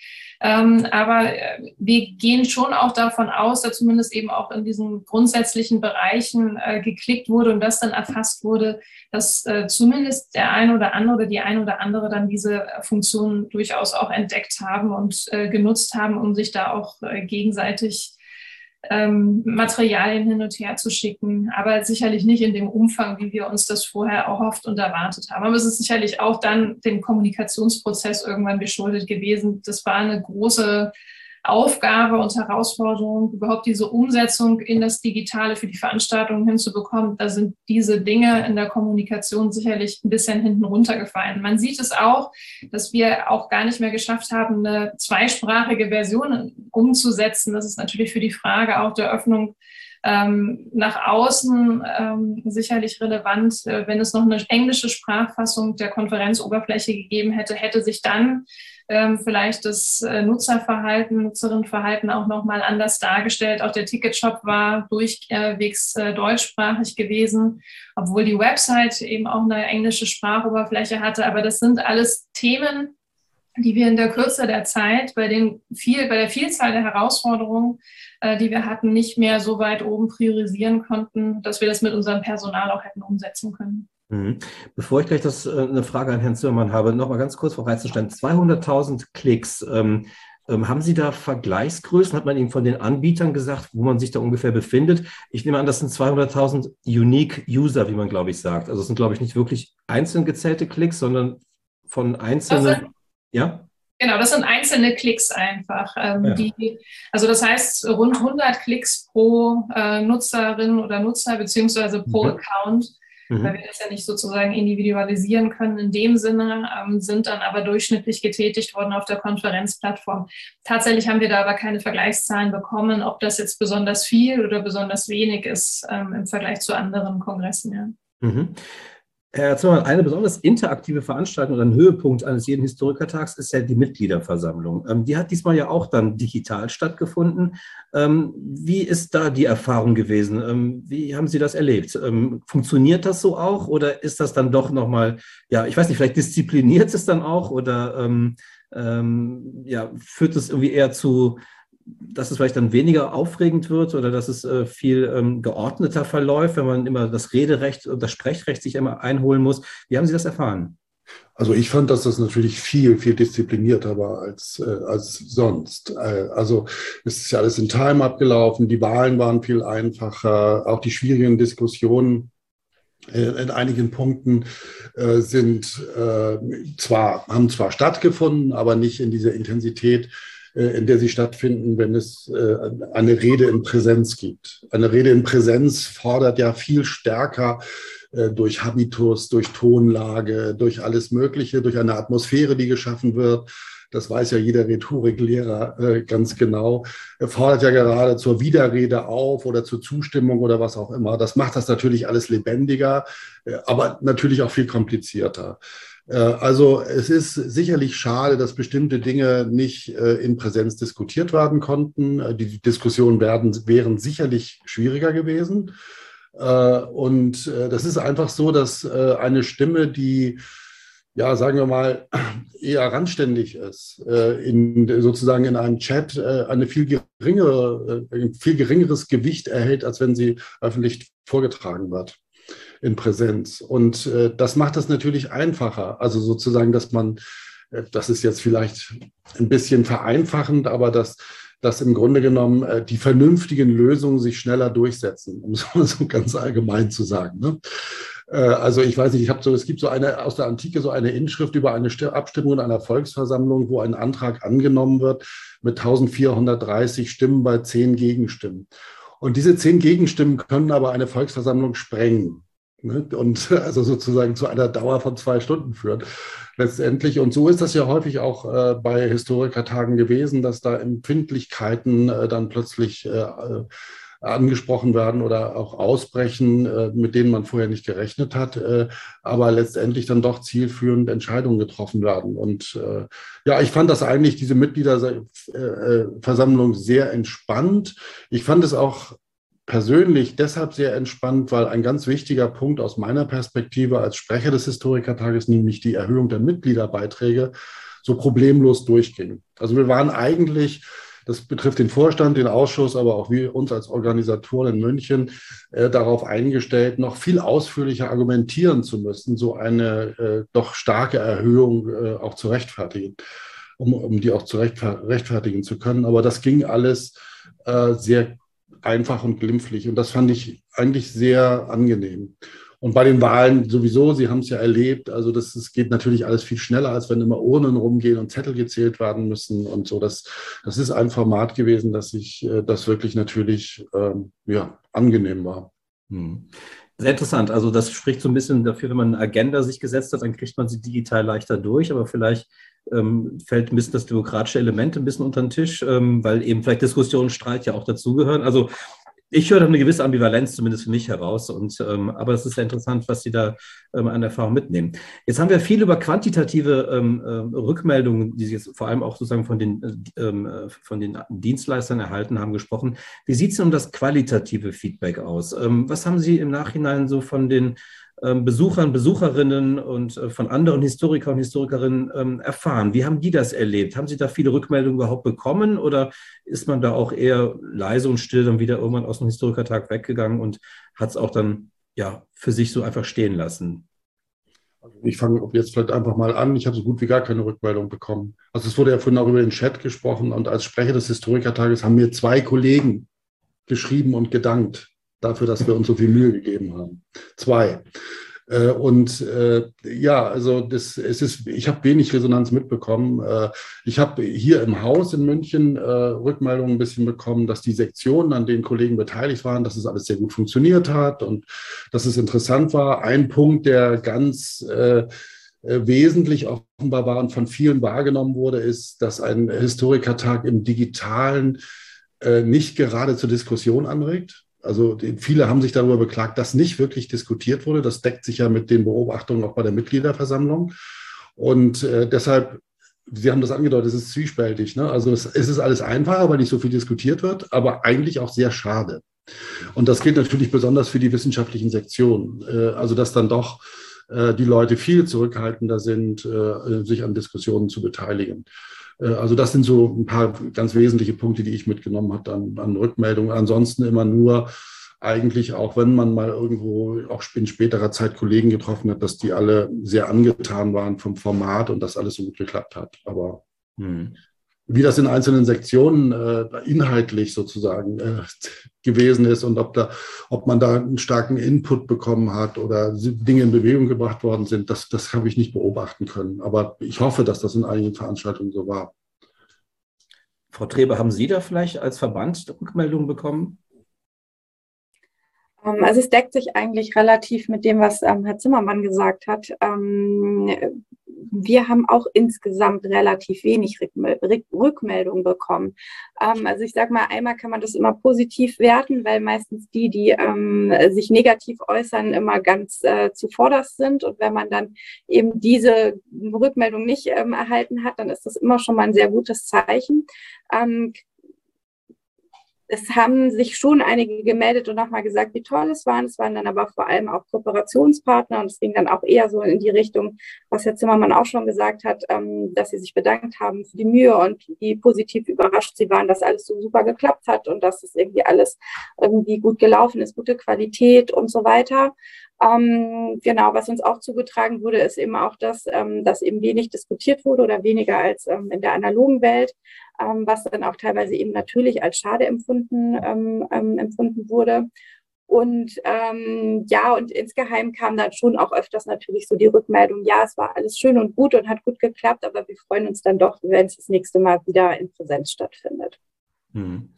Ähm, aber äh, wir gehen schon auch davon aus, dass zumindest eben auch in diesen grundsätzlichen Bereichen äh, geklickt wurde und das dann erfasst wurde, dass äh, zumindest der eine oder andere oder die eine oder andere dann diese Funktion durchaus auch entdeckt haben und äh, genutzt haben, um sich da auch äh, gegenseitig ähm, Materialien hin und her zu schicken, aber sicherlich nicht in dem Umfang, wie wir uns das vorher erhofft und erwartet haben. Aber es ist sicherlich auch dann dem Kommunikationsprozess irgendwann geschuldet gewesen. Das war eine große Aufgabe und Herausforderung, überhaupt diese Umsetzung in das Digitale für die Veranstaltung hinzubekommen. Da sind diese Dinge in der Kommunikation sicherlich ein bisschen hinten runtergefallen. Man sieht es auch, dass wir auch gar nicht mehr geschafft haben, eine zweisprachige Version umzusetzen. Das ist natürlich für die Frage auch der Öffnung ähm, nach außen ähm, sicherlich relevant. Äh, wenn es noch eine englische Sprachfassung der Konferenzoberfläche gegeben hätte, hätte sich dann ähm, vielleicht das äh, Nutzerverhalten, Nutzerinnenverhalten auch nochmal anders dargestellt. Auch der Ticketshop war durchwegs äh, deutschsprachig gewesen, obwohl die Website eben auch eine englische Sprachoberfläche hatte. Aber das sind alles Themen, die wir in der Kürze der Zeit bei, den viel, bei der Vielzahl der Herausforderungen, äh, die wir hatten, nicht mehr so weit oben priorisieren konnten, dass wir das mit unserem Personal auch hätten umsetzen können. Mhm. Bevor ich gleich das, äh, eine Frage an Herrn Zimmermann habe, noch mal ganz kurz Frau Reizenstein. 200.000 Klicks. Ähm, ähm, haben Sie da Vergleichsgrößen? Hat man Ihnen von den Anbietern gesagt, wo man sich da ungefähr befindet? Ich nehme an, das sind 200.000 Unique User, wie man, glaube ich, sagt. Also es sind, glaube ich, nicht wirklich einzeln gezählte Klicks, sondern von einzelnen. Sind, ja? Genau, das sind einzelne Klicks einfach. Ähm, ja. die, also das heißt, rund 100 Klicks pro äh, Nutzerin oder Nutzer beziehungsweise pro mhm. Account mhm. weil wir das ja nicht sozusagen individualisieren können in dem Sinne, ähm, sind dann aber durchschnittlich getätigt worden auf der Konferenzplattform. Tatsächlich haben wir da aber keine Vergleichszahlen bekommen, ob das jetzt besonders viel oder besonders wenig ist ähm, im Vergleich zu anderen Kongressen. Ja. Mhm. Herr Zimmermann, eine besonders interaktive Veranstaltung oder ein Höhepunkt eines jeden Historikertags ist ja die Mitgliederversammlung. Ähm, die hat diesmal ja auch dann digital stattgefunden. Ähm, wie ist da die Erfahrung gewesen? Ähm, wie haben Sie das erlebt? Funktioniert das so auch oder ist das dann doch nochmal, ja, ich weiß nicht, vielleicht diszipliniert es dann auch oder ja, führt es irgendwie eher zu dass es vielleicht dann weniger aufregend wird oder dass es äh, viel ähm, geordneter verläuft, wenn man immer das Rederecht und das Sprechrecht sich immer einholen muss. Wie haben Sie das erfahren? Also ich fand, dass das natürlich viel, viel disziplinierter war als, äh, als sonst. Äh, also es ist ja alles in Time abgelaufen, die Wahlen waren viel einfacher, auch die schwierigen Diskussionen äh, in einigen Punkten äh, sind äh, zwar, haben zwar stattgefunden, aber nicht in dieser Intensität, in der sie stattfinden, wenn es eine Rede in Präsenz gibt. Eine Rede in Präsenz fordert ja viel stärker äh, durch Habitus, durch Tonlage, durch alles Mögliche, durch eine Atmosphäre, die geschaffen wird. Das weiß ja jeder Rhetoriklehrer äh, ganz genau. Er fordert ja gerade zur Widerrede auf oder zur Zustimmung oder was auch immer. Das macht das natürlich alles lebendiger, äh, aber natürlich auch viel komplizierter. Also es ist sicherlich schade, dass bestimmte Dinge nicht in Präsenz diskutiert werden konnten. Die Diskussionen werden, wären sicherlich schwieriger gewesen. Äh, und äh, das ist einfach so, dass äh, eine Stimme, die ja, sagen wir mal, eher randständig ist, in, sozusagen in einem Chat eine viel geringere, ein viel geringeres Gewicht erhält, als wenn sie öffentlich vorgetragen wird in Präsenz. Und das macht das natürlich einfacher. Also sozusagen, dass man, das ist jetzt vielleicht ein bisschen vereinfachend, aber dass dass im Grunde genommen äh, die vernünftigen Lösungen sich schneller durchsetzen, um es so ganz allgemein zu sagen. Ne? Äh, also ich weiß nicht, ich habe so, es gibt so eine aus der Antike so eine Inschrift über eine Abstimmung in einer Volksversammlung, wo ein Antrag angenommen wird mit 1430 Stimmen bei zehn Gegenstimmen. Und diese zehn Gegenstimmen können aber eine Volksversammlung sprengen. Und also sozusagen zu einer Dauer von zwei Stunden führen letztendlich. Und so ist das ja häufig auch äh, bei Historikertagen gewesen, dass da Empfindlichkeiten äh, dann plötzlich äh, angesprochen werden oder auch ausbrechen, äh, mit denen man vorher nicht gerechnet hat, äh, aber letztendlich dann doch zielführend Entscheidungen getroffen werden. Und äh, ja, ich fand das eigentlich, diese Mitgliederversammlung sehr entspannt. Ich fand es auch persönlich deshalb sehr entspannt, weil ein ganz wichtiger Punkt aus meiner Perspektive als Sprecher des Historikertages, nämlich die Erhöhung der Mitgliederbeiträge, so problemlos durchging. Also wir waren eigentlich, das betrifft den Vorstand, den Ausschuss, aber auch wir uns als Organisatoren in München, äh, darauf eingestellt, noch viel ausführlicher argumentieren zu müssen, so eine äh, doch starke Erhöhung äh, auch zu rechtfertigen, um, um die auch zu rechtfertigen zu können. Aber das ging alles äh, sehr einfach und glimpflich. Und das fand ich eigentlich sehr angenehm. Und bei den Wahlen sowieso, Sie haben es ja erlebt, also das, das geht natürlich alles viel schneller, als wenn immer Urnen rumgehen und Zettel gezählt werden müssen und so. Das, das ist ein Format gewesen, dass ich äh, das wirklich natürlich ähm, ja, angenehm war. Hm. Sehr interessant. Also das spricht so ein bisschen dafür, wenn man eine Agenda sich gesetzt hat, dann kriegt man sie digital leichter durch, aber vielleicht ähm, fällt ein bisschen das demokratische Element ein bisschen unter den Tisch, ähm, weil eben vielleicht Diskussionen, Streit ja auch dazugehören. Also ich höre da eine gewisse Ambivalenz zumindest für mich heraus. Und, ähm, aber es ist sehr interessant, was Sie da ähm, an Erfahrung mitnehmen. Jetzt haben wir viel über quantitative ähm, äh, Rückmeldungen, die Sie jetzt vor allem auch sozusagen von den, ähm, äh, von den Dienstleistern erhalten haben, gesprochen. Wie sieht es denn um das qualitative Feedback aus? Ähm, was haben Sie im Nachhinein so von den Besuchern, Besucherinnen und äh, von anderen Historikern und Historikerinnen ähm, erfahren? Wie haben die das erlebt? Haben Sie da viele Rückmeldungen überhaupt bekommen oder ist man da auch eher leise und still dann wieder irgendwann aus dem Historikertag weggegangen und hat es auch dann ja für sich so einfach stehen lassen? Also ich fange jetzt vielleicht einfach mal an. Ich habe so gut wie gar keine Rückmeldung bekommen. Also es wurde ja vorhin auch über den Chat gesprochen und als Sprecher des Historikertages haben mir zwei Kollegen geschrieben und gedankt dafür, dass wir uns so viel Mühe gegeben haben. Zwei. Äh, und äh, ja, also das, es ist, ich habe wenig Resonanz mitbekommen. Äh, ich habe hier im Haus in München äh, Rückmeldungen ein bisschen bekommen, dass die Sektionen, an denen Kollegen beteiligt waren, dass es alles sehr gut funktioniert hat und dass es interessant war. Ein Punkt, der ganz äh, äh, wesentlich offenbar war und von vielen wahrgenommen wurde, ist, dass ein Historikertag im digitalen nicht gerade zur Diskussion anregt. Also viele haben sich darüber beklagt, dass nicht wirklich diskutiert wurde. Das deckt sich ja mit den Beobachtungen auch bei der Mitgliederversammlung. Und äh, deshalb, Sie haben das angedeutet, es ist zwiespältig. Ne? Also es, es ist alles einfacher, weil nicht so viel diskutiert wird, aber eigentlich auch sehr schade. Und das gilt natürlich besonders für die wissenschaftlichen Sektionen. Äh, also dass dann doch äh, die Leute viel zurückhaltender sind, äh, sich an Diskussionen zu beteiligen. Äh, also das sind so ein paar ganz wesentliche Punkte, die ich mitgenommen habe an, an Rückmeldungen. Ansonsten immer nur eigentlich auch, wenn man mal irgendwo auch in späterer Zeit Kollegen getroffen hat, dass die alle sehr angetan waren vom Format und dass alles so gut geklappt hat. Aber hm. Wie das in einzelnen Sektionen äh, inhaltlich sozusagen äh, gewesen ist und ob, da, ob man da einen starken Input bekommen hat oder Dinge in Bewegung gebracht worden sind, das, das habe ich nicht beobachten können. Aber ich hoffe, dass das in einigen Veranstaltungen so war. Frau Treber, haben Sie da vielleicht als Verband Rückmeldungen bekommen? Ähm, also es deckt sich eigentlich relativ mit dem, was ähm, Herr Zimmermann gesagt hat. Ähm, wir haben auch insgesamt relativ wenig Rückmeldungen bekommen. Ähm, also ich sage mal, einmal kann man das immer positiv werten, weil meistens die, die ähm, sich negativ äußern, immer ganz äh, zuvorderst sind. Und wenn man dann eben diese Rückmeldung nicht ähm, erhalten hat, dann ist das immer schon mal ein sehr gutes Zeichen. Es haben sich schon einige gemeldet und nochmal gesagt, wie toll es waren. Es waren dann aber vor allem auch Kooperationspartner und es ging dann auch eher so in die Richtung, was Herr Zimmermann auch schon gesagt hat, ähm, dass sie sich bedankt haben für die Mühe und wie positiv überrascht sie waren, dass alles so super geklappt hat und dass es irgendwie alles irgendwie gut gelaufen ist, gute Qualität und so weiter. Ähm, genau, was uns auch zugetragen wurde, ist eben auch das, ähm, dass eben wenig diskutiert wurde oder weniger als ähm, in der analogen Welt, ähm, was dann auch teilweise eben natürlich als schade empfunden, ähm, ähm, empfunden wurde. Und ja, und insgeheim kam dann schon auch öfters natürlich so die Rückmeldung, ja, es war alles schön und gut und hat gut geklappt, aber wir freuen uns dann doch, wenn es das nächste Mal wieder in Präsenz stattfindet. Hm.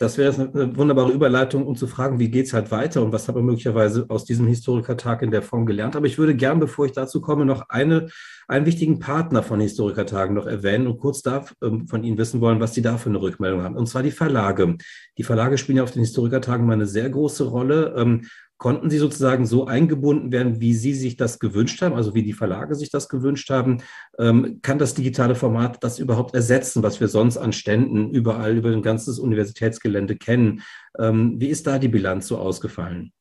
Das wäre eine wunderbare Überleitung, um zu fragen, wie geht es halt weiter und was haben wir möglicherweise aus diesem Historikertag in der Form gelernt. Aber ich würde gern, bevor ich dazu komme, noch eine, einen wichtigen Partner von Historikertagen noch erwähnen und kurz da, ähm, von Ihnen wissen wollen, was Sie da für eine Rückmeldung haben. Und zwar die Verlage. Die Verlage spielen ja auf den Historikertagen mal eine sehr große Rolle. Konnten Sie sozusagen so eingebunden werden, wie Sie sich das gewünscht haben, also wie die Verlage sich das gewünscht haben? Ähm, kann das digitale Format das überhaupt ersetzen, was wir sonst an Ständen überall über ein ganzes Universitätsgelände kennen? Ähm, wie ist da die Bilanz so ausgefallen?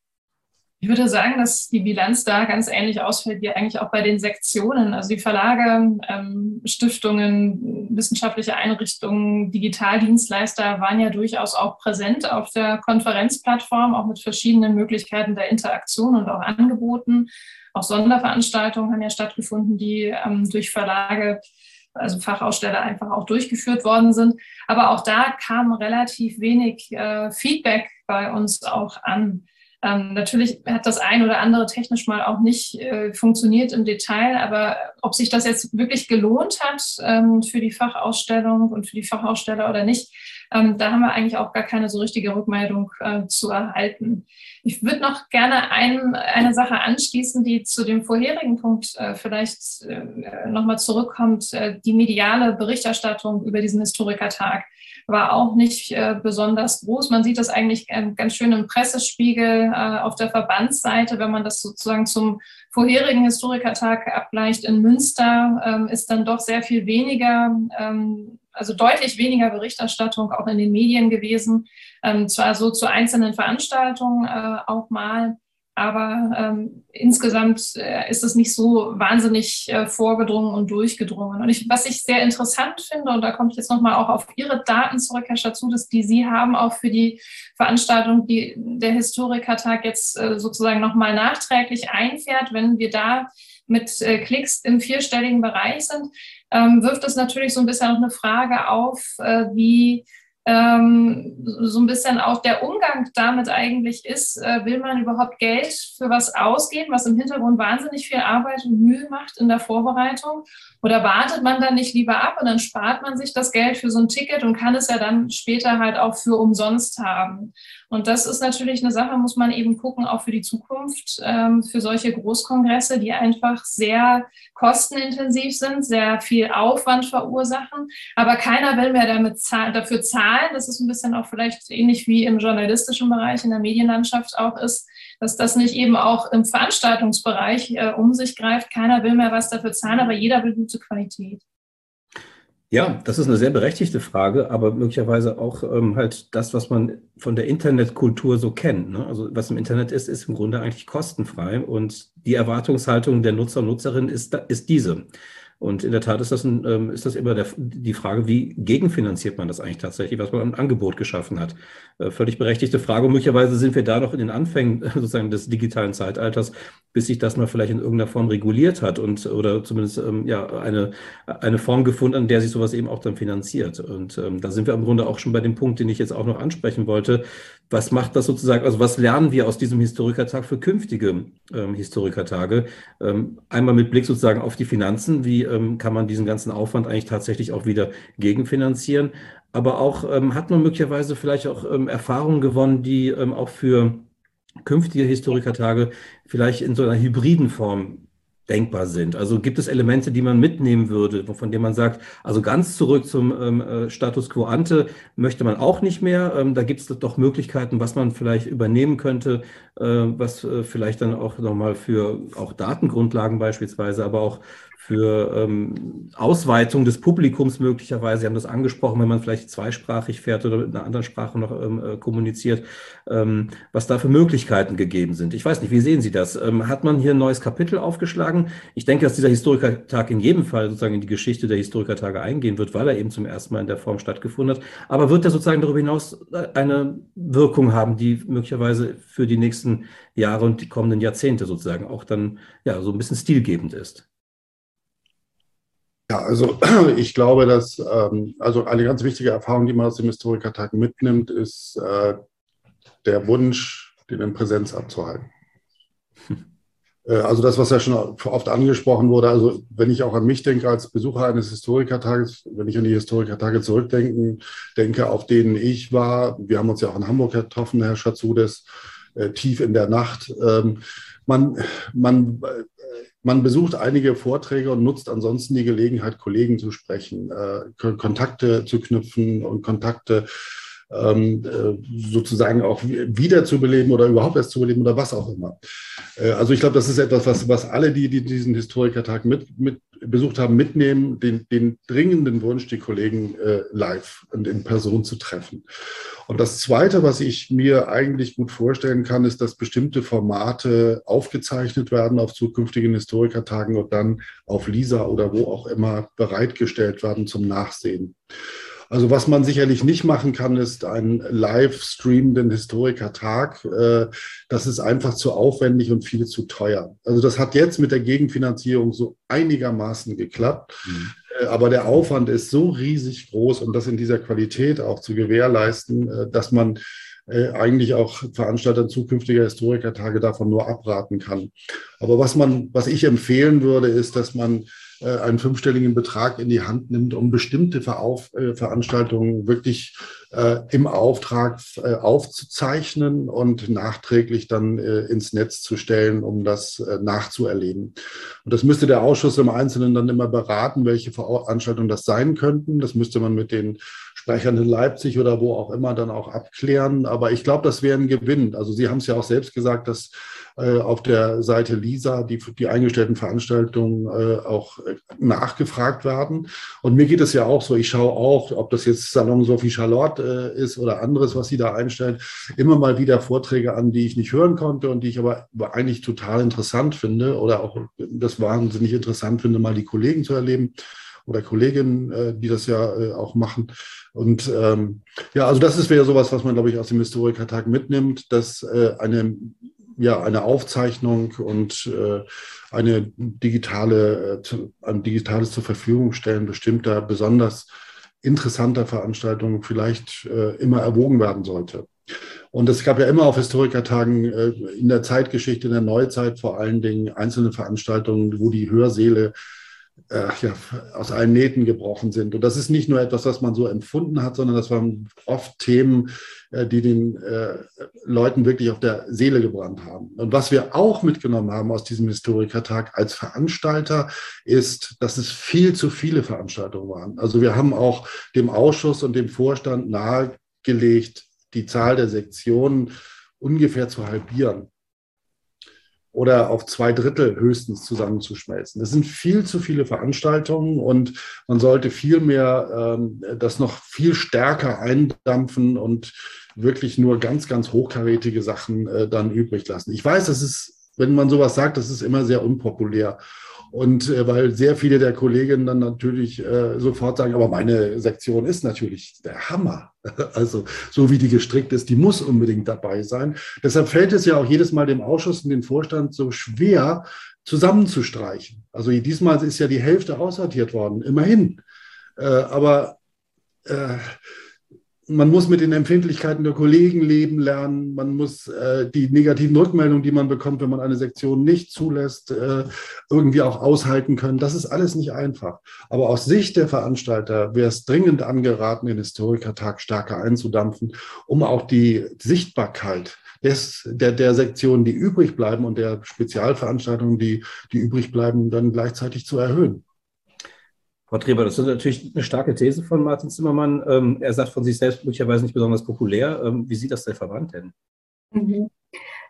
Ich würde sagen, dass die Bilanz da ganz ähnlich ausfällt wie eigentlich auch bei den Sektionen. Also die Verlage, ähm, Stiftungen, wissenschaftliche Einrichtungen, Digitaldienstleister waren ja durchaus auch präsent auf der Konferenzplattform, auch mit verschiedenen Möglichkeiten der Interaktion und auch Angeboten. Auch Sonderveranstaltungen haben ja stattgefunden, die ähm, durch Verlage also Fachaussteller einfach auch durchgeführt worden sind. Aber auch da kam relativ wenig äh, Feedback bei uns auch an. Ähm, natürlich hat das ein oder andere technisch mal auch nicht äh, funktioniert im Detail, aber ob sich das jetzt wirklich gelohnt hat ähm, für die Fachausstellung und für die Fachaussteller oder nicht, ähm, da haben wir eigentlich auch gar keine so richtige Rückmeldung äh, zu erhalten. Ich würde noch gerne ein, eine Sache anschließen, die zu dem vorherigen Punkt äh, vielleicht äh, nochmal zurückkommt, äh, die mediale Berichterstattung über diesen Historikertag war auch nicht äh, besonders groß. Man sieht das eigentlich äh, ganz schön im Pressespiegel auf der Verbandsseite, wenn man das sozusagen zum vorherigen Historikertag abgleicht in Münster, ähm, ist dann doch sehr viel weniger, ähm, also deutlich weniger Berichterstattung auch in den Medien gewesen. Ähm, zwar so zu einzelnen Veranstaltungen äh, auch mal, aber ähm, insgesamt äh, ist es nicht so wahnsinnig äh, vorgedrungen und durchgedrungen. Und ich, was ich sehr interessant finde, und da komme ich jetzt nochmal auch auf Ihre Daten zurück, Herr Schatzudis, die Sie haben auch für die Veranstaltung, die der Historikertag jetzt äh, sozusagen nochmal nachträglich einfährt, wenn wir da mit äh, Klicks im vierstelligen Bereich sind, ähm, wirft es natürlich so ein bisschen auch eine Frage auf, äh, wie ähm, so ein bisschen auch der Umgang damit eigentlich ist, äh, will man überhaupt Geld für was ausgeben, was im Hintergrund wahnsinnig viel Arbeit und Mühe macht in der Vorbereitung? Oder wartet man dann nicht lieber ab und dann spart man sich das Geld für so ein Ticket und kann es ja dann später halt auch für umsonst haben? Und das ist natürlich eine Sache, muss man eben gucken, auch für die Zukunft, ähm, für solche Großkongresse, die einfach sehr kostenintensiv sind, sehr viel Aufwand verursachen. Aber keiner will mehr damit zahl dafür zahlen. Das ist ein bisschen auch vielleicht ähnlich wie im journalistischen Bereich, in der Medienlandschaft auch ist, dass das nicht eben auch im Veranstaltungsbereich äh, um sich greift. Keiner will mehr was dafür zahlen, aber jeder will gute Qualität. Ja, das ist eine sehr berechtigte Frage, aber möglicherweise auch ähm, halt das, was man von der Internetkultur so kennt. Ne? Also was im Internet ist, ist im Grunde eigentlich kostenfrei und die Erwartungshaltung der Nutzer und Nutzerinnen ist, ist diese. Und in der Tat ist das, ein, ähm, ist das immer der, die Frage, wie gegenfinanziert man das eigentlich tatsächlich, was man an Angebot geschaffen hat. Äh, völlig berechtigte Frage. Und möglicherweise sind wir da noch in den Anfängen sozusagen des digitalen Zeitalters, bis sich das mal vielleicht in irgendeiner Form reguliert hat und oder zumindest ähm, ja eine, eine Form gefunden, an der sich sowas eben auch dann finanziert. Und ähm, da sind wir im Grunde auch schon bei dem Punkt, den ich jetzt auch noch ansprechen wollte. Was macht das sozusagen, also was lernen wir aus diesem Historikertag für künftige ähm, Historikertage? Ähm, einmal mit Blick sozusagen auf die Finanzen, wie ähm, kann man diesen ganzen Aufwand eigentlich tatsächlich auch wieder gegenfinanzieren? Aber auch ähm, hat man möglicherweise vielleicht auch ähm, Erfahrungen gewonnen, die ähm, auch für künftige Historikertage vielleicht in so einer hybriden Form denkbar sind. Also gibt es Elemente, die man mitnehmen würde, von denen man sagt, also ganz zurück zum ähm, äh, Status quo ante möchte man auch nicht mehr. Ähm, da gibt es doch Möglichkeiten, was man vielleicht übernehmen könnte, äh, was äh, vielleicht dann auch nochmal für auch Datengrundlagen beispielsweise, aber auch für ähm, Ausweitung des Publikums möglicherweise. Sie haben das angesprochen, wenn man vielleicht zweisprachig fährt oder mit einer anderen Sprache noch ähm, äh, kommuniziert, ähm, was da für Möglichkeiten gegeben sind. Ich weiß nicht, wie sehen Sie das? Ähm, hat man hier ein neues Kapitel aufgeschlagen? Ich denke, dass dieser Historikertag in jedem Fall sozusagen in die Geschichte der Historikertage eingehen wird, weil er eben zum ersten Mal in der Form stattgefunden hat. Aber wird er sozusagen darüber hinaus äh, eine Wirkung haben, die möglicherweise für die nächsten Jahre und die kommenden Jahrzehnte sozusagen auch dann ja so ein bisschen stilgebend ist? Ja, also ich glaube, dass ähm, also eine ganz wichtige Erfahrung, die man aus dem Historikertag mitnimmt, ist äh, der Wunsch, den in Präsenz abzuhalten. Hm. Äh, also das, was ja schon oft angesprochen wurde, also wenn ich auch an mich denke als Besucher eines Historikertages, wenn ich an die Historikertage zurückdenke, denke, auf denen ich war, wir haben uns ja auch in Hamburg getroffen, Herr Schatzudes, äh, tief in der Nacht. Ähm, man, man man besucht einige Vorträge und nutzt ansonsten die Gelegenheit, Kollegen zu sprechen, äh, Kontakte zu knüpfen und Kontakte ähm, äh, sozusagen auch wiederzubeleben oder überhaupt erst zu beleben oder was auch immer. Äh, also ich glaube, das ist etwas, was, was alle, die, die diesen Historikertag mit, mit besucht haben, mitnehmen, den, den dringenden Wunsch, die Kollegen äh, live und in Person zu treffen. Und das Zweite, was ich mir eigentlich gut vorstellen kann, ist, dass bestimmte Formate aufgezeichnet werden auf zukünftigen Historikertagen und dann auf Lisa oder wo auch immer bereitgestellt werden zum Nachsehen. Also was man sicherlich nicht machen kann, ist ein live streamenden Historikertag. Äh, das ist einfach zu aufwendig und viel zu teuer. Also das hat jetzt mit der Gegenfinanzierung so einigermaßen geklappt. Mhm. Äh, aber der Aufwand ist so riesig groß, um das in dieser Qualität auch zu gewährleisten, äh, dass man eigentlich auch Veranstaltern zukünftiger Historikertage davon nur abraten kann. Aber was man, was ich empfehlen würde, ist, dass man äh, einen fünfstelligen Betrag in die Hand nimmt, um bestimmte Verauf äh, Veranstaltungen wirklich äh, im Auftrag äh, aufzuzeichnen und nachträglich dann äh, ins Netz zu stellen, um das äh, nachzuerleben. Und das müsste der Ausschuss im Einzelnen dann immer beraten, welche Veranstaltungen das sein könnten. Das müsste man mit den Sprechern in Leipzig oder wo auch immer dann auch abklären. Aber ich glaube, das wäre ein Gewinn. Also Sie haben es ja auch selbst gesagt, dass äh, auf der Seite Lisa die, die eingestellten Veranstaltungen äh, auch äh, nachgefragt werden. Und mir geht es ja auch so, ich schaue auch, ob das jetzt Salon Sophie Charlotte ist oder anderes, was sie da einstellen, immer mal wieder Vorträge an, die ich nicht hören konnte und die ich aber eigentlich total interessant finde oder auch das wahnsinnig interessant finde, mal die Kollegen zu erleben oder Kolleginnen, die das ja auch machen. Und ähm, ja, also das ist wieder sowas, was man, glaube ich, aus dem Historikertag mitnimmt, dass äh, eine ja, eine Aufzeichnung und äh, eine digitale, äh, ein digitales zur Verfügung stellen bestimmter besonders interessanter Veranstaltungen vielleicht äh, immer erwogen werden sollte. Und es gab ja immer auf Historikertagen äh, in der Zeitgeschichte, in der Neuzeit vor allen Dingen einzelne Veranstaltungen, wo die Hörsäle äh, ja, aus allen Nähten gebrochen sind. Und das ist nicht nur etwas, was man so empfunden hat, sondern das waren oft Themen, äh, die den äh, Leuten wirklich auf der Seele gebrannt haben. Und was wir auch mitgenommen haben aus diesem Historikertag als Veranstalter, ist, dass es viel zu viele Veranstaltungen waren. Also wir haben auch dem Ausschuss und dem Vorstand nahegelegt, die Zahl der Sektionen ungefähr zu halbieren oder auf zwei Drittel höchstens zusammenzuschmelzen. Das sind viel zu viele Veranstaltungen und man sollte viel mehr ähm, das noch viel stärker eindampfen und wirklich nur ganz, ganz hochkarätige Sachen äh, dann übrig lassen. Ich weiß, das ist wenn man sowas sagt, das ist immer sehr unpopulär. Und äh, weil sehr viele der Kolleginnen dann natürlich äh, sofort sagen, aber meine Sektion ist natürlich der Hammer. Also so wie die gestrickt ist, die muss unbedingt dabei sein. Deshalb fällt es ja auch jedes Mal dem Ausschuss und dem Vorstand so schwer zusammenzustreichen. Also diesmal ist ja die Hälfte aussortiert worden, immerhin. Äh, aber äh, man muss mit den Empfindlichkeiten der Kollegen leben lernen. Man muss äh, die negativen Rückmeldungen, die man bekommt, wenn man eine Sektion nicht zulässt, äh, irgendwie auch aushalten können. Das ist alles nicht einfach. Aber aus Sicht der Veranstalter wäre es dringend angeraten, den Historikertag stärker einzudampfen, um auch die Sichtbarkeit des, der, der Sektionen, die übrig bleiben und der Spezialveranstaltungen, die, die übrig bleiben, dann gleichzeitig zu erhöhen. Frau Treber, das ist natürlich eine starke These von Martin Zimmermann. Ähm, er sagt von sich selbst möglicherweise nicht besonders populär. Ähm, wie sieht das der Verband denn? Mhm.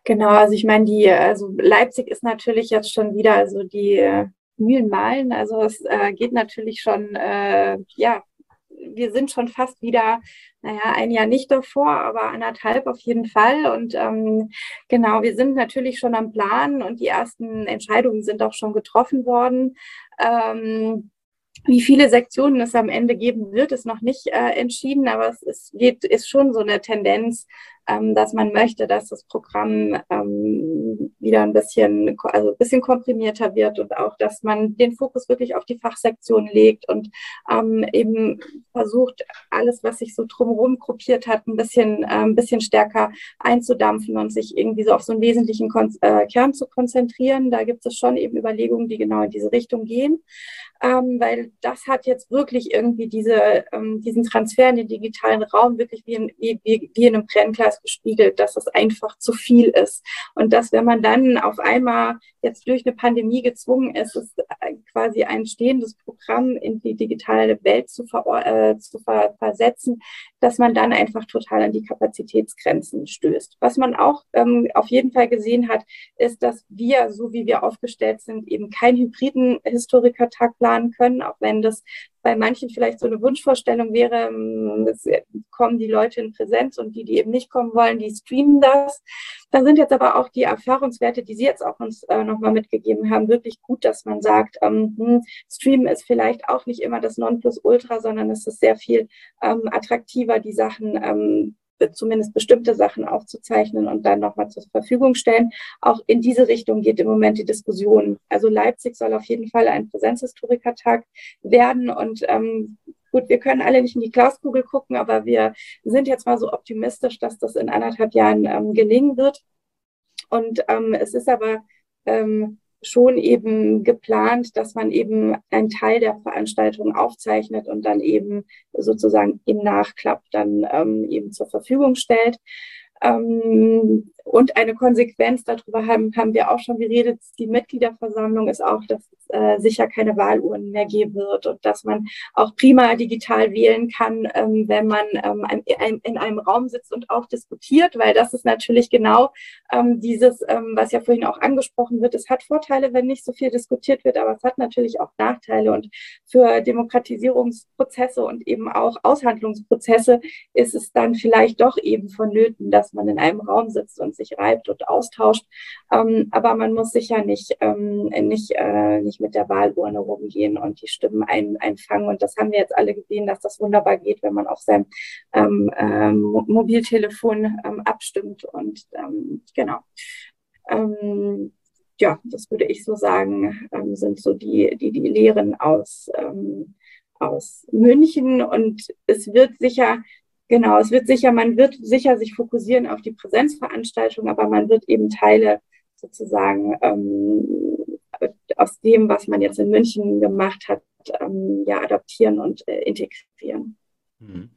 Genau, also ich meine, die, also Leipzig ist natürlich jetzt schon wieder, also die äh, Mühlen malen. Also es äh, geht natürlich schon, äh, ja, wir sind schon fast wieder, naja, ein Jahr nicht davor, aber anderthalb auf jeden Fall. Und ähm, genau, wir sind natürlich schon am Plan und die ersten Entscheidungen sind auch schon getroffen worden. Ähm, wie viele Sektionen es am Ende geben wird, ist noch nicht äh, entschieden, aber es ist, geht, ist schon so eine Tendenz, ähm, dass man möchte, dass das Programm ähm, wieder ein bisschen, also ein bisschen komprimierter wird und auch, dass man den Fokus wirklich auf die Fachsektion legt und ähm, eben versucht, alles, was sich so drumherum gruppiert hat, ein bisschen, äh, ein bisschen stärker einzudampfen und sich irgendwie so auf so einen wesentlichen Kon äh, Kern zu konzentrieren. Da gibt es schon eben Überlegungen, die genau in diese Richtung gehen ähm, weil das hat jetzt wirklich irgendwie diese, ähm, diesen Transfer in den digitalen Raum wirklich wie in, wie, wie, in einem Brennglas gespiegelt, dass es einfach zu viel ist. Und dass, wenn man dann auf einmal jetzt durch eine Pandemie gezwungen ist, äh, quasi ein stehendes Programm in die digitale Welt zu, ver äh, zu ver versetzen, dass man dann einfach total an die Kapazitätsgrenzen stößt. Was man auch ähm, auf jeden Fall gesehen hat, ist, dass wir, so wie wir aufgestellt sind, eben keinen hybriden Historikertag planen können, auch wenn das bei manchen vielleicht so eine Wunschvorstellung wäre, ähm, es kommen die Leute in Präsenz und die, die eben nicht kommen wollen, die streamen das. Da sind jetzt aber auch die Erfahrungswerte, die Sie jetzt auch uns äh, nochmal mitgegeben haben, wirklich gut, dass man sagt, ähm, hm, Streamen ist vielleicht auch nicht immer das Nonplusultra, sondern es ist sehr viel ähm, attraktiver, die Sachen ähm, zumindest bestimmte Sachen aufzuzeichnen und dann nochmal zur Verfügung stellen. Auch in diese Richtung geht im Moment die Diskussion. Also Leipzig soll auf jeden Fall ein Präsenzhistorikertag werden und ähm, Gut, wir können alle nicht in die Glaskugel gucken, aber wir sind jetzt mal so optimistisch, dass das in anderthalb Jahren ähm, gelingen wird. Und ähm, es ist aber ähm, schon eben geplant, dass man eben einen Teil der Veranstaltung aufzeichnet und dann eben sozusagen im Nachklapp dann ähm, eben zur Verfügung stellt. Ähm, und eine Konsequenz darüber haben, haben wir auch schon geredet. Die Mitgliederversammlung ist auch, dass es äh, sicher keine Wahlurnen mehr geben wird und dass man auch prima digital wählen kann, ähm, wenn man ähm, in einem Raum sitzt und auch diskutiert, weil das ist natürlich genau ähm, dieses, ähm, was ja vorhin auch angesprochen wird. Es hat Vorteile, wenn nicht so viel diskutiert wird, aber es hat natürlich auch Nachteile und für Demokratisierungsprozesse und eben auch Aushandlungsprozesse ist es dann vielleicht doch eben vonnöten, dass man in einem Raum sitzt und sich reibt und austauscht. Ähm, aber man muss sicher nicht, ähm, nicht, äh, nicht mit der Wahlurne rumgehen und die Stimmen ein, einfangen. Und das haben wir jetzt alle gesehen, dass das wunderbar geht, wenn man auf seinem ähm, ähm, Mobiltelefon ähm, abstimmt. Und ähm, genau. Ähm, ja, das würde ich so sagen, ähm, sind so die, die, die Lehren aus, ähm, aus München. Und es wird sicher Genau, es wird sicher, man wird sicher sich fokussieren auf die Präsenzveranstaltung, aber man wird eben Teile sozusagen ähm, aus dem, was man jetzt in München gemacht hat, ähm, ja, adaptieren und äh, integrieren. Mhm.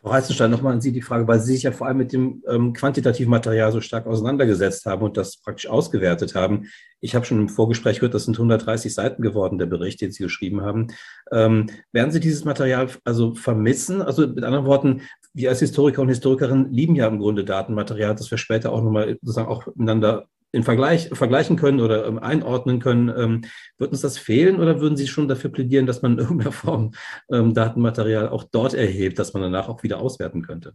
Frau Heizenstein, nochmal an Sie die Frage, weil Sie sich ja vor allem mit dem ähm, quantitativen Material so stark auseinandergesetzt haben und das praktisch ausgewertet haben. Ich habe schon im Vorgespräch gehört, das sind 130 Seiten geworden, der Bericht, den Sie geschrieben haben. Ähm, werden Sie dieses Material also vermissen? Also mit anderen Worten, wir als Historiker und Historikerinnen lieben ja im Grunde Datenmaterial, das wir später auch nochmal sozusagen auch miteinander in Vergleich, vergleichen können oder ähm, einordnen können. Ähm, wird uns das fehlen oder würden Sie schon dafür plädieren, dass man in irgendeiner Form ähm, Datenmaterial auch dort erhebt, dass man danach auch wieder auswerten könnte?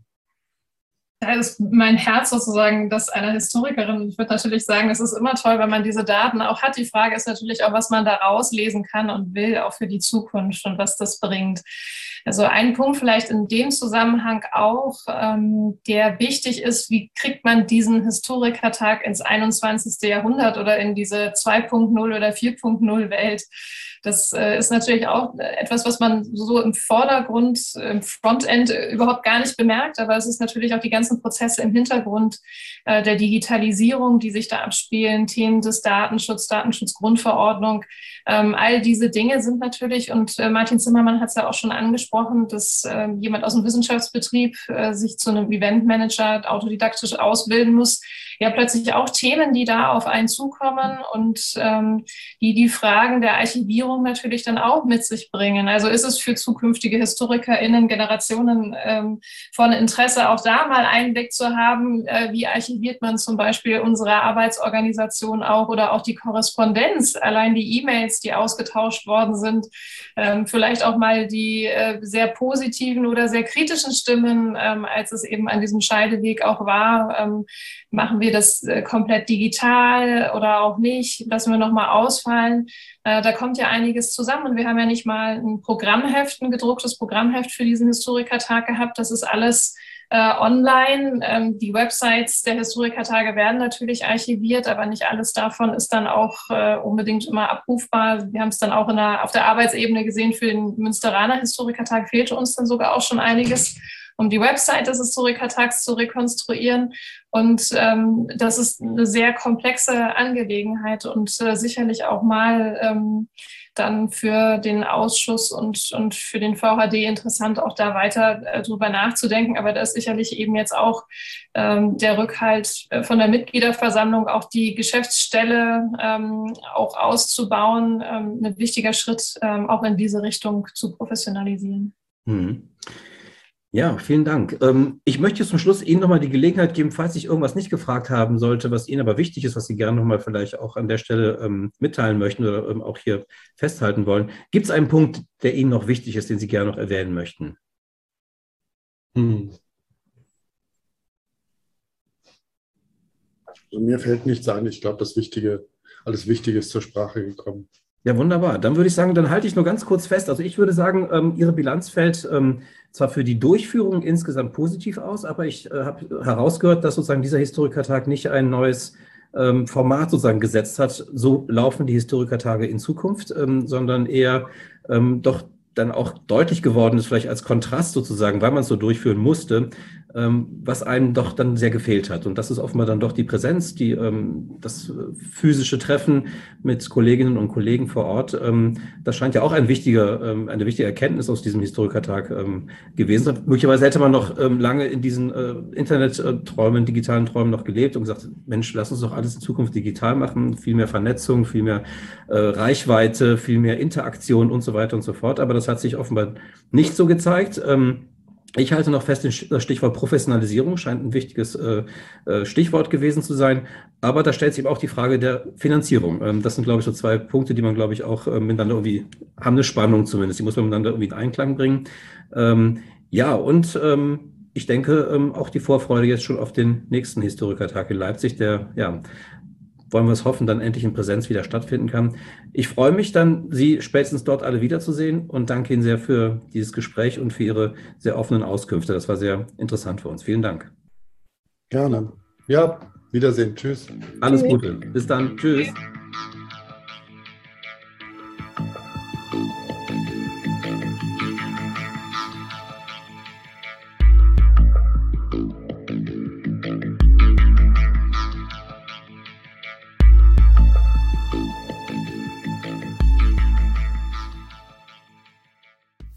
Da ist mein Herz sozusagen das einer Historikerin. Ich würde natürlich sagen, es ist immer toll, wenn man diese Daten auch hat. Die Frage ist natürlich auch, was man da rauslesen kann und will, auch für die Zukunft und was das bringt. Also ein Punkt vielleicht in dem Zusammenhang auch, ähm, der wichtig ist, wie kriegt man diesen Historikertag ins 21. Jahrhundert oder in diese 2.0 oder 4.0 Welt? Das äh, ist natürlich auch etwas, was man so im Vordergrund, im Frontend überhaupt gar nicht bemerkt, aber es ist natürlich auch die ganzen Prozesse im Hintergrund äh, der Digitalisierung, die sich da abspielen, Themen des Datenschutz, Datenschutzgrundverordnung. Ähm, all diese Dinge sind natürlich, und äh, Martin Zimmermann hat es ja auch schon angesprochen, dass äh, jemand aus dem Wissenschaftsbetrieb äh, sich zu einem Eventmanager autodidaktisch ausbilden muss, ja plötzlich auch Themen, die da auf einen zukommen und ähm, die die Fragen der Archivierung natürlich dann auch mit sich bringen. Also ist es für zukünftige HistorikerInnen, Generationen ähm, von Interesse, auch da mal Einblick zu haben, äh, wie archiviert man zum Beispiel unsere Arbeitsorganisation auch oder auch die Korrespondenz, allein die E-Mails, die ausgetauscht worden sind, ähm, vielleicht auch mal die äh, sehr positiven oder sehr kritischen Stimmen, ähm, als es eben an diesem Scheideweg auch war, ähm, machen wir das äh, komplett digital oder auch nicht, lassen wir nochmal ausfallen. Äh, da kommt ja einiges zusammen und wir haben ja nicht mal ein Programmheft, ein gedrucktes Programmheft für diesen Historikertag gehabt. Das ist alles äh, online. Ähm, die Websites der Historikertage werden natürlich archiviert, aber nicht alles davon ist dann auch unbedingt immer abrufbar. Wir haben es dann auch der, auf der Arbeitsebene gesehen, für den Münsteraner Historikertag fehlte uns dann sogar auch schon einiges um die Website des Historikertags zu rekonstruieren. Und ähm, das ist eine sehr komplexe Angelegenheit und äh, sicherlich auch mal ähm, dann für den Ausschuss und, und für den VHD interessant, auch da weiter äh, drüber nachzudenken. Aber da ist sicherlich eben jetzt auch ähm, der Rückhalt äh, von der Mitgliederversammlung, auch die Geschäftsstelle ähm, auch auszubauen, ähm, ein wichtiger Schritt, ähm, auch in diese Richtung zu professionalisieren. Mhm. Ja, vielen Dank. Ähm, ich möchte zum Schluss Ihnen nochmal die Gelegenheit geben, falls ich irgendwas nicht gefragt haben sollte, was Ihnen aber wichtig ist, was Sie gerne nochmal vielleicht auch an der Stelle ähm, mitteilen möchten oder ähm, auch hier festhalten wollen. Gibt es einen Punkt, der Ihnen noch wichtig ist, den Sie gerne noch erwähnen möchten? Hm. Also mir fällt nichts ein. Ich glaube, das Wichtige, alles Wichtige ist zur Sprache gekommen. Ja, wunderbar. Dann würde ich sagen, dann halte ich nur ganz kurz fest. Also ich würde sagen, ähm, Ihre Bilanz fällt ähm, zwar für die Durchführung insgesamt positiv aus, aber ich äh, habe herausgehört, dass sozusagen dieser Historikertag nicht ein neues ähm, Format sozusagen gesetzt hat. So laufen die Historikertage in Zukunft, ähm, sondern eher ähm, doch dann auch deutlich geworden ist, vielleicht als Kontrast sozusagen, weil man es so durchführen musste, was einem doch dann sehr gefehlt hat. Und das ist offenbar dann doch die Präsenz, die, ähm, das physische Treffen mit Kolleginnen und Kollegen vor Ort. Ähm, das scheint ja auch ein wichtiger, eine wichtige Erkenntnis aus diesem Historikertag gewesen sein. Möglicherweise hätte man noch lange in diesen äh, Internetträumen, digitalen Träumen noch gelebt und gesagt, Mensch, lass uns doch alles in Zukunft digital machen, viel mehr Vernetzung, viel mehr äh, Reichweite, viel mehr Interaktion und so weiter und so fort. Aber das hat sich offenbar nicht so gezeigt. Ich halte noch fest, das Stichwort Professionalisierung scheint ein wichtiges äh, äh, Stichwort gewesen zu sein. Aber da stellt sich eben auch die Frage der Finanzierung. Ähm, das sind, glaube ich, so zwei Punkte, die man, glaube ich, auch äh, miteinander irgendwie haben eine Spannung zumindest. Die muss man miteinander irgendwie in Einklang bringen. Ähm, ja, und ähm, ich denke auch die Vorfreude jetzt schon auf den nächsten Historikertag in Leipzig, der ja wollen wir es hoffen, dann endlich in Präsenz wieder stattfinden kann. Ich freue mich dann, Sie spätestens dort alle wiederzusehen und danke Ihnen sehr für dieses Gespräch und für Ihre sehr offenen Auskünfte. Das war sehr interessant für uns. Vielen Dank. Gerne. Ja, Wiedersehen. Tschüss. Alles Gute. Bis dann. Tschüss.